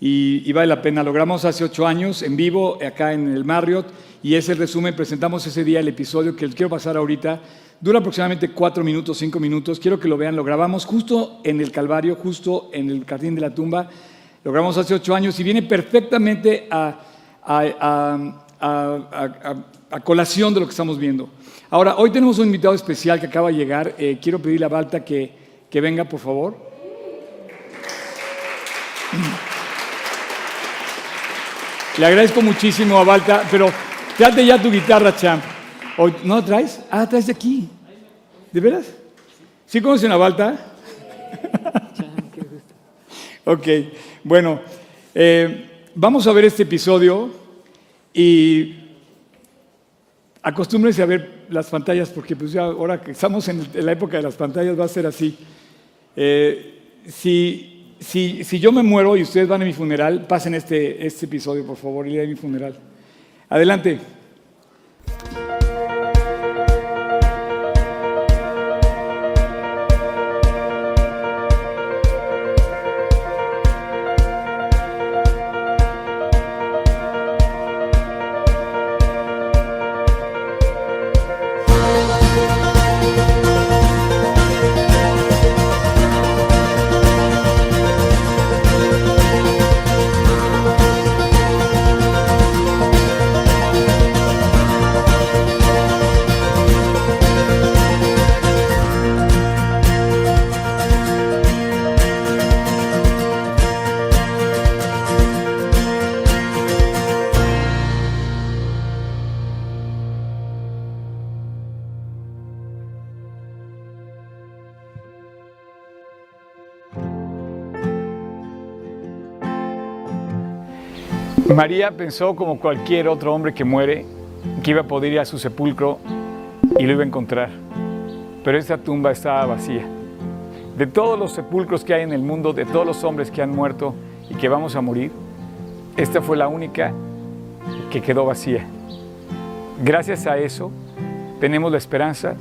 Y, y vale la pena. Lo grabamos hace ocho años en vivo acá en el Marriott y es el resumen. Presentamos ese día el episodio que les quiero pasar ahorita. Dura aproximadamente cuatro minutos, cinco minutos. Quiero que lo vean. Lo grabamos justo en el Calvario, justo en el Jardín de la Tumba. Lo grabamos hace ocho años y viene perfectamente a- a- a- a colación de lo que estamos viendo. Ahora, hoy tenemos un invitado especial que acaba de llegar. Eh, quiero pedirle a Balta que, que venga, por favor. Le agradezco muchísimo a Balta, pero trate ya tu guitarra, champ. ¿O ¿No la traes? Ah, traes de aquí. ¿De veras? ¿Sí conocen a Balta? [laughs] ok, bueno, eh, vamos a ver este episodio y acostúmbrense a ver las pantallas porque pues ya ahora que estamos en la época de las pantallas va a ser así. Eh, si, si, si yo me muero y ustedes van a mi funeral, pasen este, este episodio, por favor, día de mi funeral. Adelante. María pensó como cualquier otro hombre que muere que iba a poder ir a su sepulcro y lo iba a encontrar. Pero esta tumba estaba vacía. De todos los sepulcros que hay en el mundo, de todos los hombres que han muerto y que vamos a morir, esta fue la única que quedó vacía. Gracias a eso tenemos la esperanza,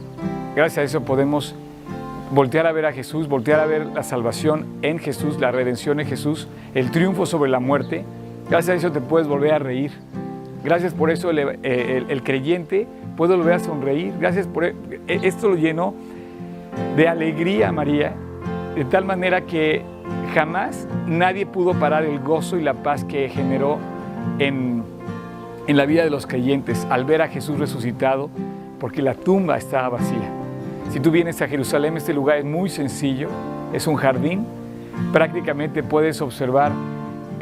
gracias a eso podemos voltear a ver a Jesús, voltear a ver la salvación en Jesús, la redención en Jesús, el triunfo sobre la muerte. Gracias a eso te puedes volver a reír. Gracias por eso el, eh, creyente puede volver a sonreír. Gracias por e- esto lo llenó de alegría María, de tal manera que jamás nadie pudo parar el gozo y la paz que generó en, en la vida de los creyentes al ver a Jesús resucitado, porque la tumba estaba vacía. Si tú vienes a Jerusalén, este lugar es muy sencillo, es un jardín, prácticamente puedes observar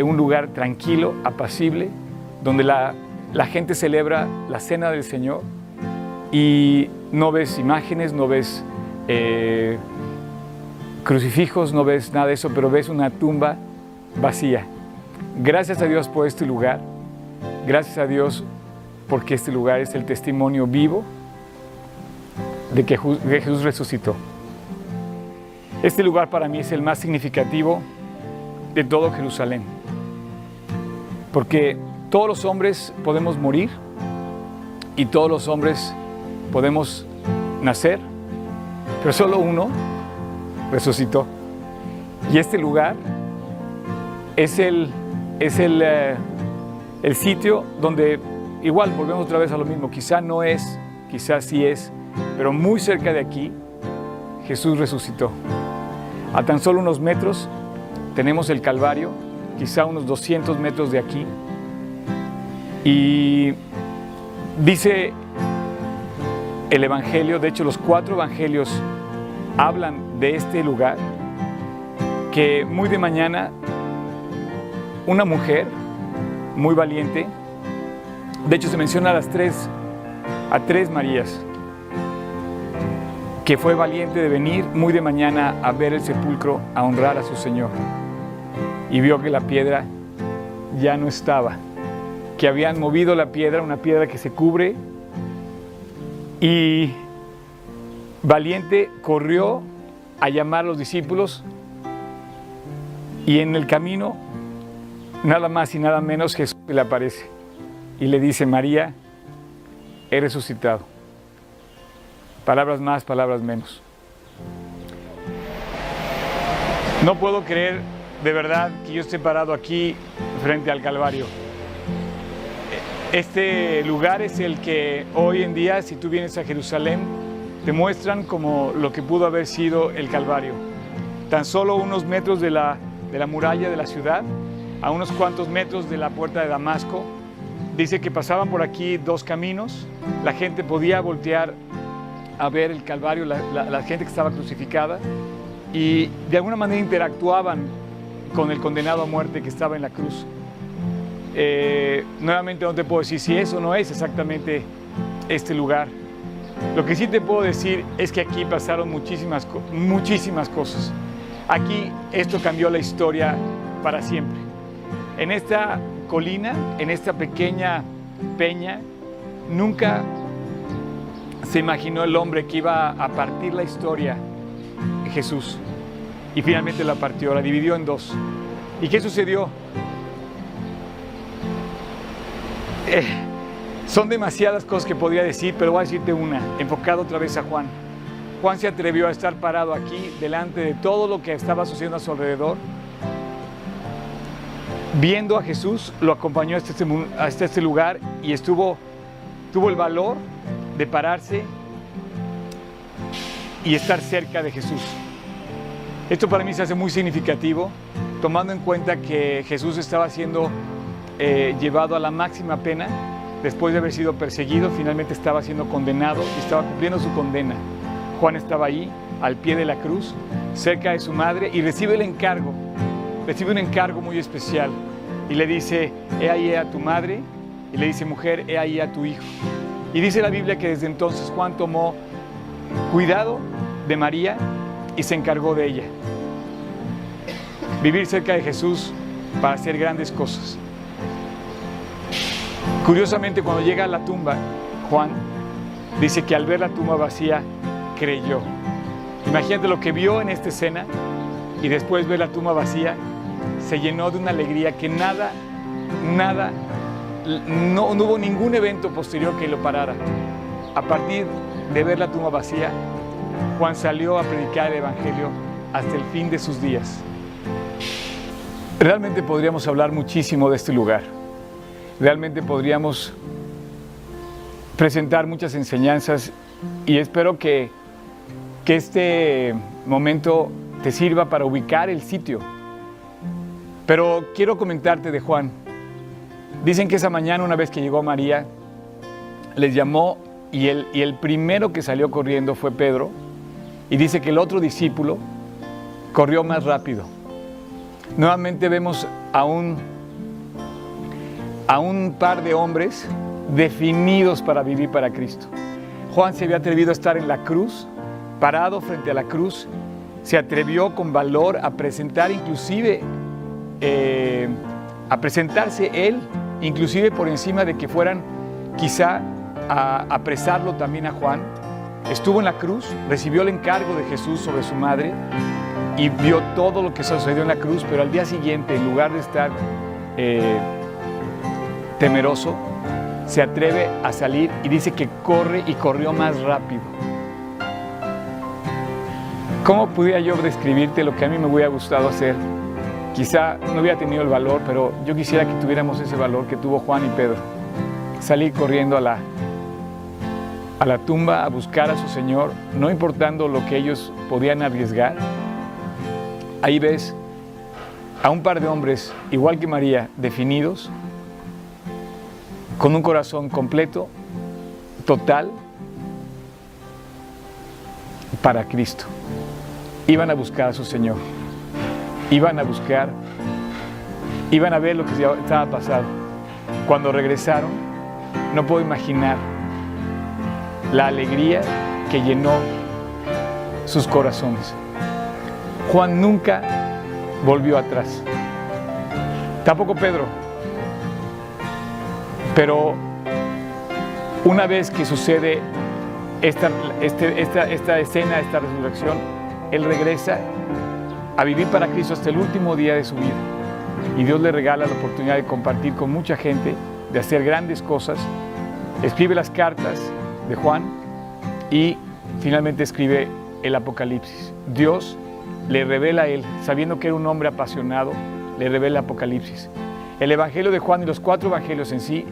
un lugar tranquilo, apacible, donde la, gente celebra la cena del Señor y no ves imágenes, no ves eh, crucifijos, no ves nada de eso, pero ves una tumba vacía. Gracias a Dios por este lugar, gracias a Dios porque este lugar es el testimonio vivo de que Jesús resucitó. Este lugar para mí es el más significativo de todo Jerusalén, porque todos los hombres podemos morir y todos los hombres podemos nacer, pero solo uno resucitó. Y este lugar es el, es el, eh, el sitio donde igual volvemos otra vez a lo mismo, quizá no es, quizá sí es, pero muy cerca de aquí Jesús resucitó. A tan solo unos metros tenemos el Calvario, quizá unos 200 metros de aquí. Y dice el Evangelio, de hecho los cuatro Evangelios hablan de este lugar, que muy de mañana una mujer muy valiente, de hecho se menciona a las tres, a tres Marías, que fue valiente de venir muy de mañana a ver el sepulcro, a honrar a su Señor. Y vio que la piedra ya no estaba, que habían movido la piedra, una piedra que se cubre, y valiente corrió a llamar a los discípulos, y en el camino, nada más y nada menos, Jesús le aparece y le dice, María, he resucitado. Palabras más, palabras menos. No puedo creer de verdad que yo esté parado aquí frente al Calvario. Este lugar es el que hoy en día, si tú vienes a Jerusalén, te muestran como lo que pudo haber sido el Calvario. Tan solo unos metros de la, de la muralla de la ciudad, a unos cuantos metros de la puerta de Damasco, dice que pasaban por aquí dos caminos, la gente podía voltear a ver el Calvario, la, la gente que estaba crucificada, y de alguna manera interactuaban con el condenado a muerte que estaba en la cruz. Eh, nuevamente no te puedo decir si eso no es exactamente este lugar. Lo que sí te puedo decir es que aquí pasaron muchísimas, muchísimas cosas. Aquí esto cambió la historia para siempre. En esta colina, en esta pequeña peña, nunca se imaginó el hombre que iba a partir la historia, Jesús. Y finalmente la partió, la dividió en dos. ¿Y qué sucedió? Eh, son demasiadas cosas que podría decir, pero voy a decirte una, enfocado otra vez a Juan. Juan se atrevió a estar parado aquí delante de todo lo que estaba sucediendo a su alrededor. Viendo a Jesús, lo acompañó hasta este, este lugar y tuvo el valor de pararse y estar cerca de Jesús. Esto para mí se hace muy significativo, tomando en cuenta que Jesús estaba siendo eh, llevado a la máxima pena, después de haber sido perseguido, finalmente estaba siendo condenado y estaba cumpliendo su condena. Juan estaba ahí, al pie de la cruz, cerca de su madre, y recibe el encargo, recibe un encargo muy especial, y le dice, he ahí a tu madre, y le dice, mujer, he ahí a tu hijo. Y dice la Biblia que desde entonces Juan tomó cuidado de María y se encargó de ella. Vivir cerca de Jesús para hacer grandes cosas. Curiosamente, cuando llega a la tumba, Juan dice que al ver la tumba vacía, creyó. Imagínate lo que vio en esta escena y después ver la tumba vacía, se llenó de una alegría que nada, nada, no, no hubo ningún evento posterior que lo parara. A partir de ver la tumba vacía, Juan salió a predicar el Evangelio hasta el fin de sus días. Realmente podríamos hablar muchísimo de este lugar realmente podríamos presentar muchas enseñanzas y espero que, que este momento te sirva para ubicar el sitio. Pero quiero comentarte de Juan. Dicen que esa mañana, una vez que llegó María, les llamó y el, y el primero que salió corriendo fue Pedro. Y dice que el otro discípulo corrió más rápido. Nuevamente vemos a un a un par de hombres definidos para vivir para Cristo. Juan se había atrevido a estar en la cruz, parado frente a la cruz, se atrevió con valor a presentar inclusive, eh, a presentarse él, inclusive por encima de que fueran quizá a apresarlo también a Juan. Estuvo en la cruz, recibió el encargo de Jesús sobre su madre y vio todo lo que sucedió en la cruz, pero al día siguiente, en lugar de estar... Eh, temeroso, se atreve a salir y dice que corre y corrió más rápido. ¿Cómo pudiera yo describirte lo que a mí me hubiera gustado hacer? Quizá no hubiera tenido el valor, pero yo quisiera que tuviéramos ese valor que tuvo Juan y Pedro. Salir corriendo a la, a la tumba a buscar a su Señor, no importando lo que ellos podían arriesgar. Ahí ves a un par de hombres, igual que María, definidos, con un corazón completo, total, para Cristo. Iban a buscar a su Señor. Iban a buscar, iban a ver lo que estaba pasando. Cuando regresaron, no puedo imaginar la alegría que llenó sus corazones. Juan nunca volvió atrás. Tampoco Pedro. Pero una vez que sucede esta, este, esta, esta escena, esta resurrección, Él regresa a vivir para Cristo hasta el último día de su vida. Y Dios le regala la oportunidad de compartir con mucha gente, de hacer grandes cosas. Escribe las cartas de Juan y finalmente escribe el Apocalipsis. Dios le revela a él, sabiendo que era un hombre apasionado, le revela Apocalipsis. El Evangelio de Juan y los cuatro evangelios en sí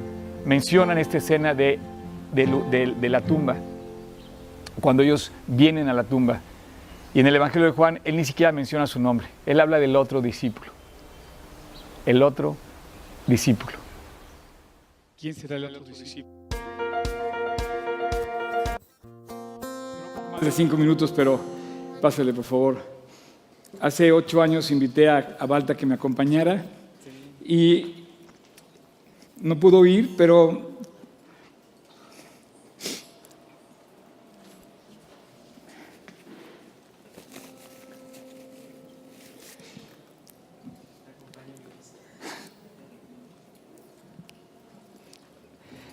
mencionan esta escena de, de, la tumba, cuando ellos vienen a la tumba. Y en el Evangelio de Juan, él ni siquiera menciona su nombre, él habla del otro discípulo. El otro discípulo. ¿Quién será el otro discípulo? Más de cinco minutos, pero pásale por favor. Hace ocho años invité a, a Balta que me acompañara y no pudo ir, pero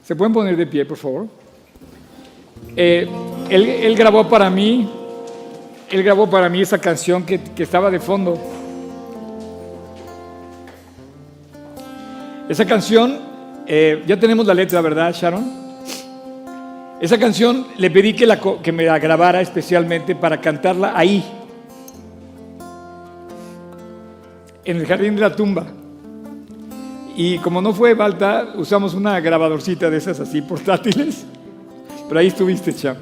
¿Se pueden poner de pie, por favor? Eh, él, grabó para mí, él grabó para mí esa canción que, que estaba de fondo. Esa canción, eh, ya tenemos la letra, ¿verdad, Sharon? Esa canción le pedí que, la, que me la grabara especialmente para cantarla ahí, en el jardín de la tumba. Y como no fue falta, usamos una grabadorcita de esas así portátiles. Pero ahí estuviste, Cham.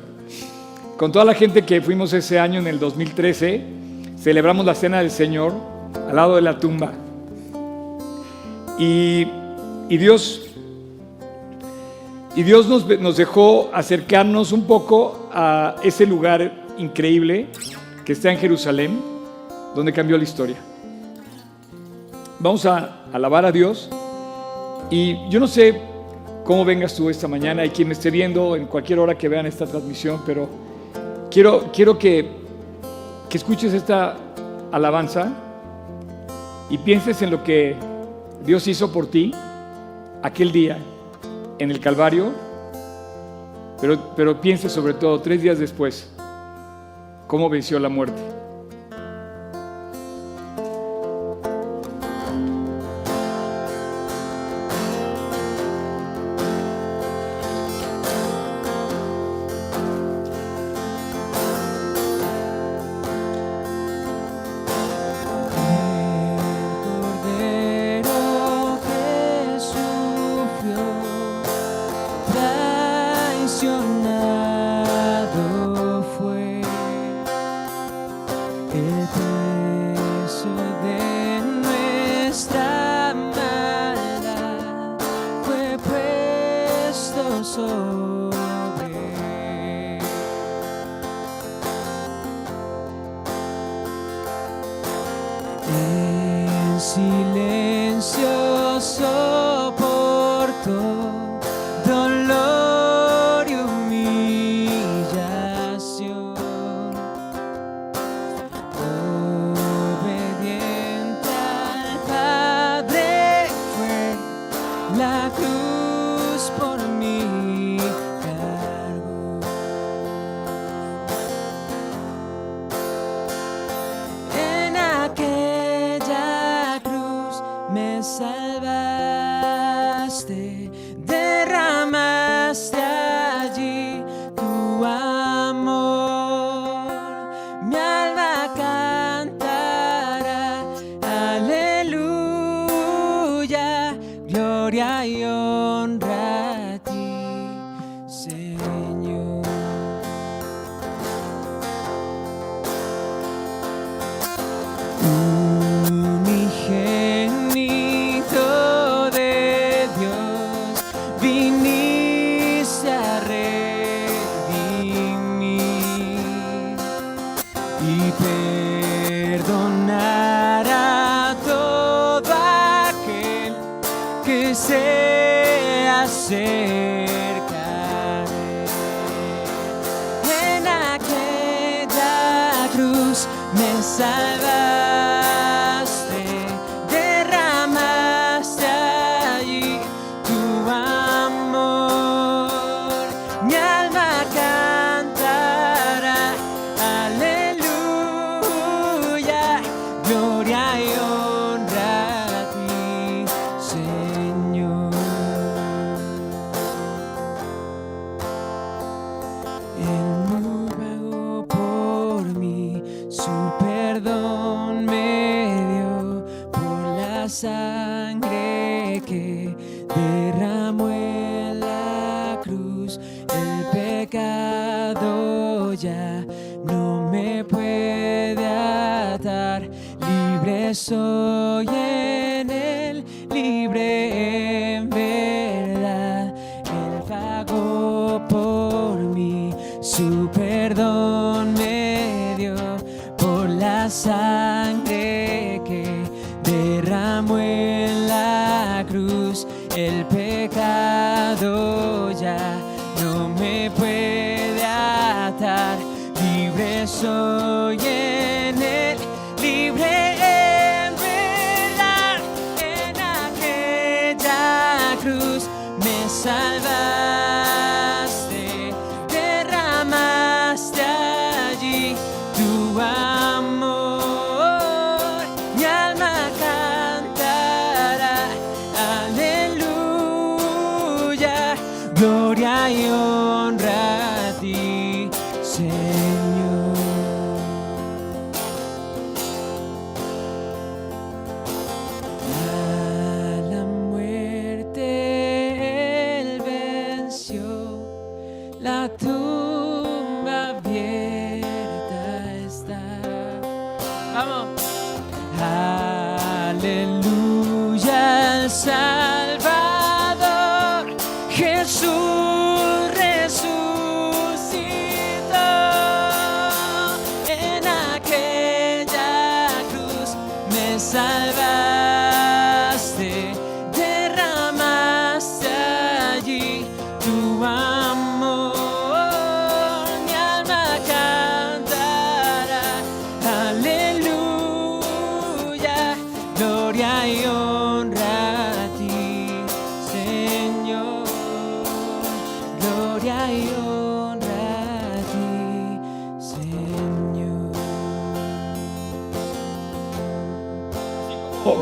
Con toda la gente que fuimos ese año, en el 2013, celebramos la Cena del Señor al lado de la tumba. Y, Dios, y Dios nos, dejó acercarnos un poco a ese lugar increíble que está en Jerusalén, donde cambió la historia. Vamos a alabar a Dios. Y yo no sé cómo vengas tú esta mañana y quien me esté viendo en cualquier hora que vean esta transmisión, pero quiero, quiero que, que escuches esta alabanza y pienses en lo que Dios hizo por ti aquel día en el Calvario, pero, pero piense sobre todo tres días después cómo venció la muerte. Él por mí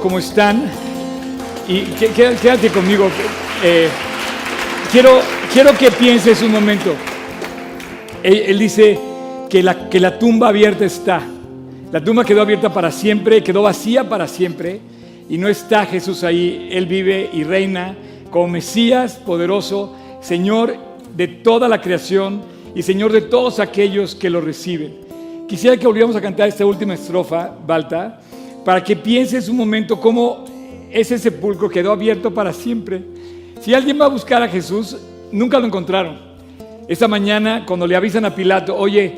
¿Cómo están? Y qué- qué- quédate conmigo. eh, quiero, quiero que pienses un momento. Él, él dice que la, que la tumba abierta está. La tumba quedó abierta para siempre, quedó vacía para siempre. Y no está Jesús ahí. Él vive y reina como Mesías poderoso, Señor de toda la creación y Señor de todos aquellos que lo reciben. Quisiera que volviéramos a cantar esta última estrofa, Balta, para que pienses un momento cómo ese sepulcro quedó abierto para siempre. Si alguien va a buscar a Jesús, nunca lo encontraron. Esta mañana, cuando le avisan a Pilato, oye,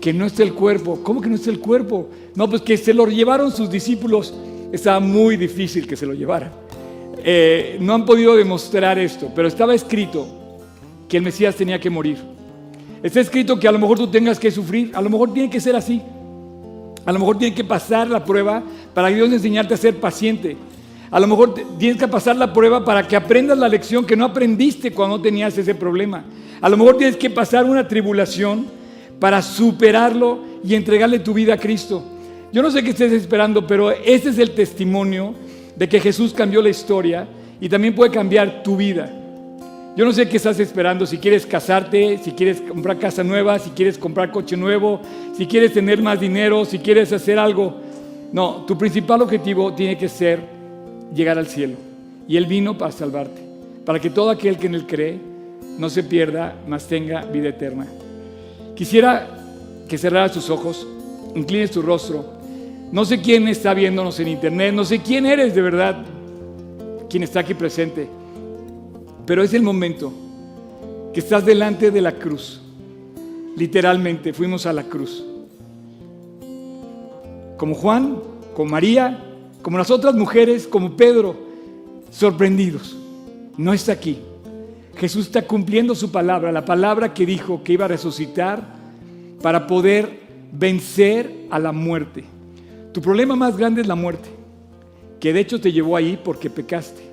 que no está el cuerpo. ¿Cómo que no está el cuerpo? No, pues que se lo llevaron sus discípulos. Estaba muy difícil que se lo llevaran. Eh, no han podido demostrar esto, pero estaba escrito que el Mesías tenía que morir. Está escrito que a lo mejor tú tengas que sufrir, a lo mejor tiene que ser así. A lo mejor tienes que pasar la prueba para Dios enseñarte a ser paciente. A lo mejor tienes que pasar la prueba para que aprendas la lección que no aprendiste cuando tenías ese problema. A lo mejor tienes que pasar una tribulación para superarlo y entregarle tu vida a Cristo. Yo no sé qué estés esperando, pero este es el testimonio de que Jesús cambió la historia y también puede cambiar tu vida. Yo no sé qué estás esperando, si quieres casarte, si quieres comprar casa nueva, si quieres comprar coche nuevo, si quieres tener más dinero, si quieres hacer algo. No, tu principal objetivo tiene que ser llegar al cielo. Y Él vino para salvarte, para que todo aquel que en Él cree no se pierda, mas tenga vida eterna. Quisiera que cerraras tus ojos, inclines tu rostro. No sé quién está viéndonos en internet, no sé quién eres de verdad, quién está aquí presente. Pero es el momento que estás delante de la cruz. Literalmente fuimos a la cruz. Como Juan, como María, como las otras mujeres, como Pedro, sorprendidos. No está aquí. Jesús está cumpliendo su palabra, la palabra que dijo que iba a resucitar para poder vencer a la muerte. Tu problema más grande es la muerte, que de hecho te llevó ahí porque pecaste.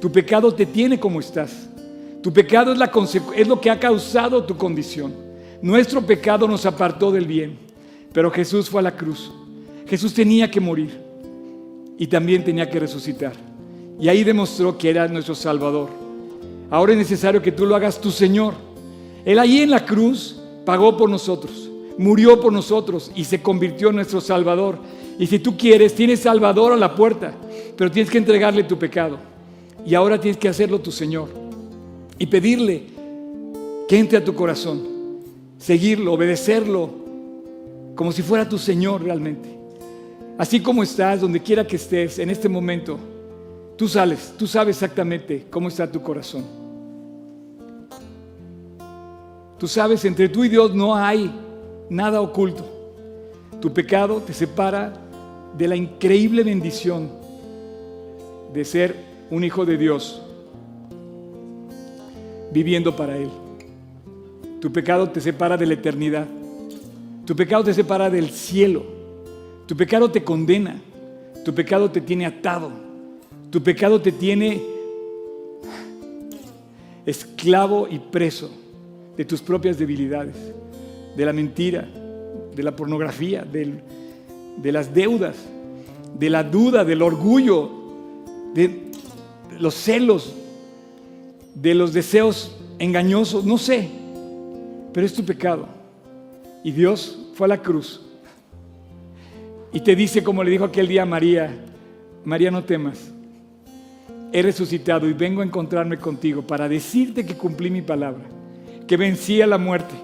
Tu pecado te tiene como estás. Tu pecado es, lo que ha causado tu condición. Nuestro pecado nos apartó del bien, pero Jesús fue a la cruz. Jesús tenía que morir y también tenía que resucitar. Y ahí demostró que era nuestro Salvador. Ahora es necesario que tú lo hagas tu Señor. Él ahí en la cruz pagó por nosotros, murió por nosotros y se convirtió en nuestro Salvador. Y si tú quieres, tienes Salvador a la puerta. pero tienes que entregarle tu pecado. Y ahora tienes que hacerlo tu Señor. Y pedirle que entre a tu corazón. Seguirlo, obedecerlo, como si fuera tu Señor realmente. Así como estás, donde quiera que estés en este momento, tú sales, tú sabes exactamente cómo está tu corazón. Tú sabes, entre tú y Dios no hay nada oculto. Tu pecado te separa de la increíble bendición de ser un hijo de Dios viviendo para Él. Tu pecado te separa de la eternidad. Tu pecado te separa del cielo. Tu pecado te condena. Tu pecado te tiene atado. Tu pecado te tiene esclavo y preso de tus propias debilidades, de la mentira, de la pornografía, de las deudas, de la duda, del orgullo, de los celos, de los deseos engañosos, no sé, pero es tu pecado. Y Dios fue a la cruz y te dice, como le dijo aquel día a María, María no temas, he resucitado y vengo a encontrarme contigo para decirte que cumplí mi palabra, que vencí a la muerte.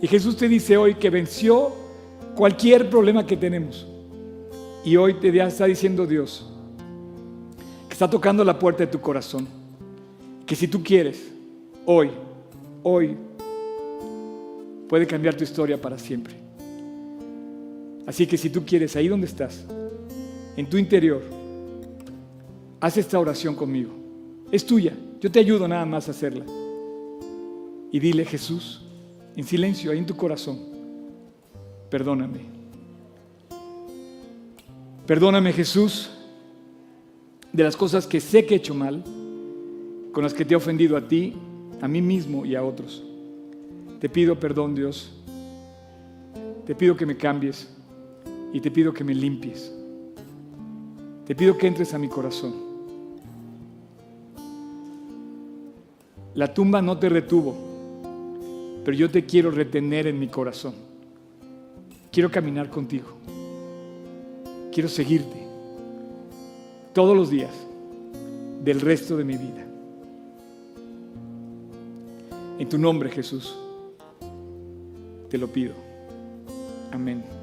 Y Jesús te dice hoy que venció cualquier problema que tenemos. Y hoy te está diciendo Dios está tocando la puerta de tu corazón. Que si tú quieres, hoy, hoy, puede cambiar tu historia para siempre. Así que si tú quieres, ahí donde estás, en tu interior, haz esta oración conmigo. Es tuya. Yo te ayudo nada más a hacerla. Y dile, Jesús, en silencio, ahí en tu corazón, perdóname. Perdóname, Jesús, de las cosas que sé que he hecho mal, con las que te he ofendido a ti, a mí mismo y a otros. Te pido perdón, Dios. Te pido que me cambies y te pido que me limpies. Te pido que entres a mi corazón. La tumba no te retuvo, pero yo te quiero retener en mi corazón. Quiero caminar contigo. Quiero seguirte todos los días del resto de mi vida. En tu nombre, Jesús, te lo pido. Amén.